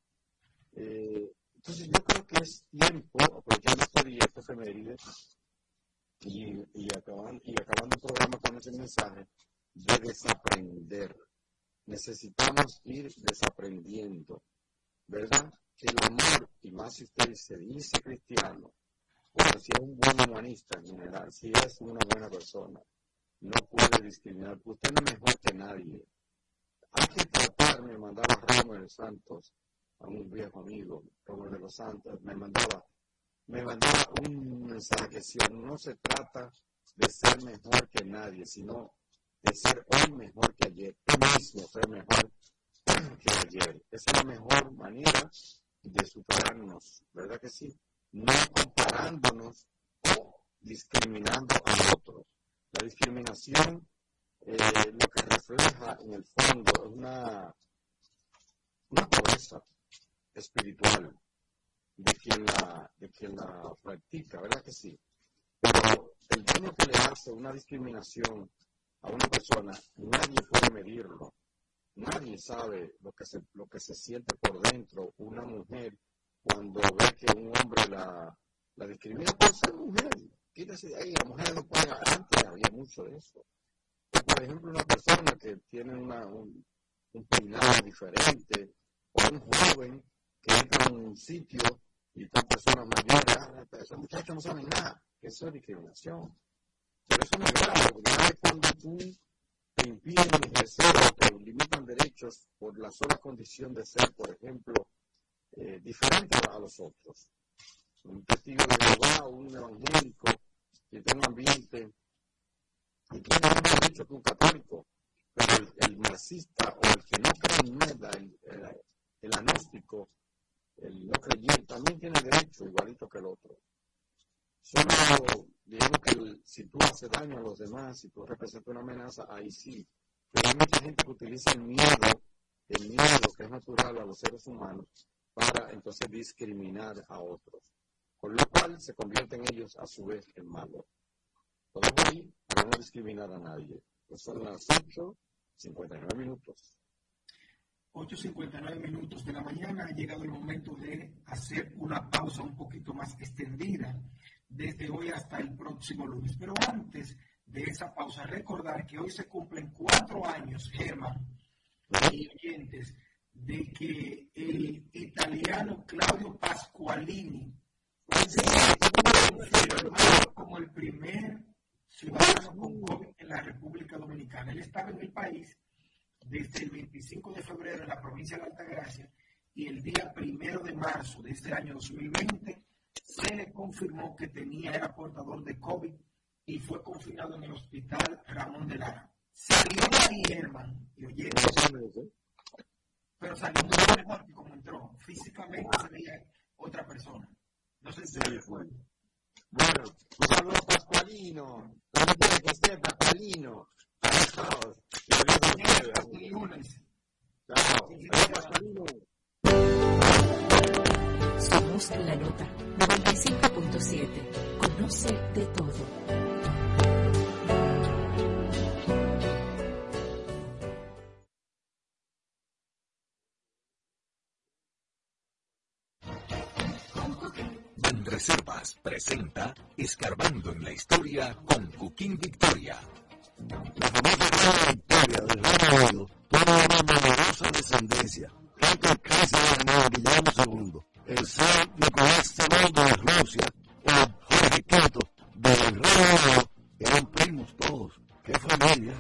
Eh, entonces yo creo que es tiempo, aprovechando día, este efeméride, y, y, acabando, y acabando el programa con ese mensaje, de desaprender. Necesitamos ir desaprendiendo, ¿verdad? El amor, y más si usted se dice cristiano, o si es un buen humanista en general, si es una buena persona, no puede discriminar. Usted no es mejor que nadie. Hay que tratar, me mandaba Romer Santos, a un viejo amigo, Romer de los Santos, me mandaba, me mandaba un mensaje que si no se trata de ser mejor que nadie, sino de ser hoy mejor que ayer, tú mismo ser mejor que ayer. Esa es la mejor manera de superarnos, ¿verdad que sí? No comparándonos o discriminando a otros. La discriminación eh, lo que refleja en el fondo es una, una pobreza espiritual de quien, la, de quien la practica, ¿verdad que sí? Pero el daño que le hace una discriminación a una persona, nadie puede medirlo Nadie sabe lo que se, lo que se siente por dentro una mujer cuando ve que un hombre la, la discrimina por ser mujer. Quítese de ahí, la mujer no puede, antes había mucho de eso. por ejemplo, una persona que tiene una, un, un peinado diferente, o un joven que entra en un sitio y está personas mayores, ah, esos muchachos no saben nada, eso es discriminación. Pero eso no es grave, porque cuando tú impiden ejercer o te limitan derechos por la sola condición de ser, por ejemplo, eh, diferente a los otros. Un testigo de Jehová, un evangélico, que tiene un ambiente, y tiene más derecho que un católico, pero el, marxista o el que no cree en nada, el, el, el el no creyente, también tiene derecho igualito que el otro. Solo, digamos que si tú haces daño a los demás, si tú representas una amenaza, ahí sí. Pero hay mucha gente que utiliza el miedo, el miedo que es natural a los seres humanos, para entonces discriminar a otros. Con lo cual se convierten ellos a su vez en malos. Todo ahí para no discriminar a nadie. Pues son las 8.59 minutos. 8.59 minutos de la mañana ha llegado el momento de hacer una pausa un poquito más extendida desde hoy hasta el próximo lunes. Pero antes de esa pausa, recordar que hoy se cumplen cuatro años, Germán y oyentes, de que el italiano Claudio Pasqualini fue como el primer ciudadano con COVID en la República Dominicana. Él estaba en el país desde el 25 de febrero en la provincia de Altagracia y el día primero de marzo de este año 2020 se le confirmó que tenía, era portador de COVID y fue confinado en el hospital Ramón de Lara. Salió de ahí, Herman, y oye, pero salió mucho mejor que como entró. Físicamente se veía otra persona. No sé si se fue. Bueno, un saludo Pascualino. ¿Dónde quiere que esté Pascualino? Chao. Y lunes. Chao. Pascualino. Somos La Nota 95.7. Conoce de todo. Reservas presenta Escarbando en la Historia con Cuquín Victoria. La familia de Victoria del Reino Unido tuvo una numerosa descendencia, gente casi de Guillermo II el ser Nicolás Sebel de Rusia, el Jorge Queto de Reino eran primos todos. ¡Qué familia!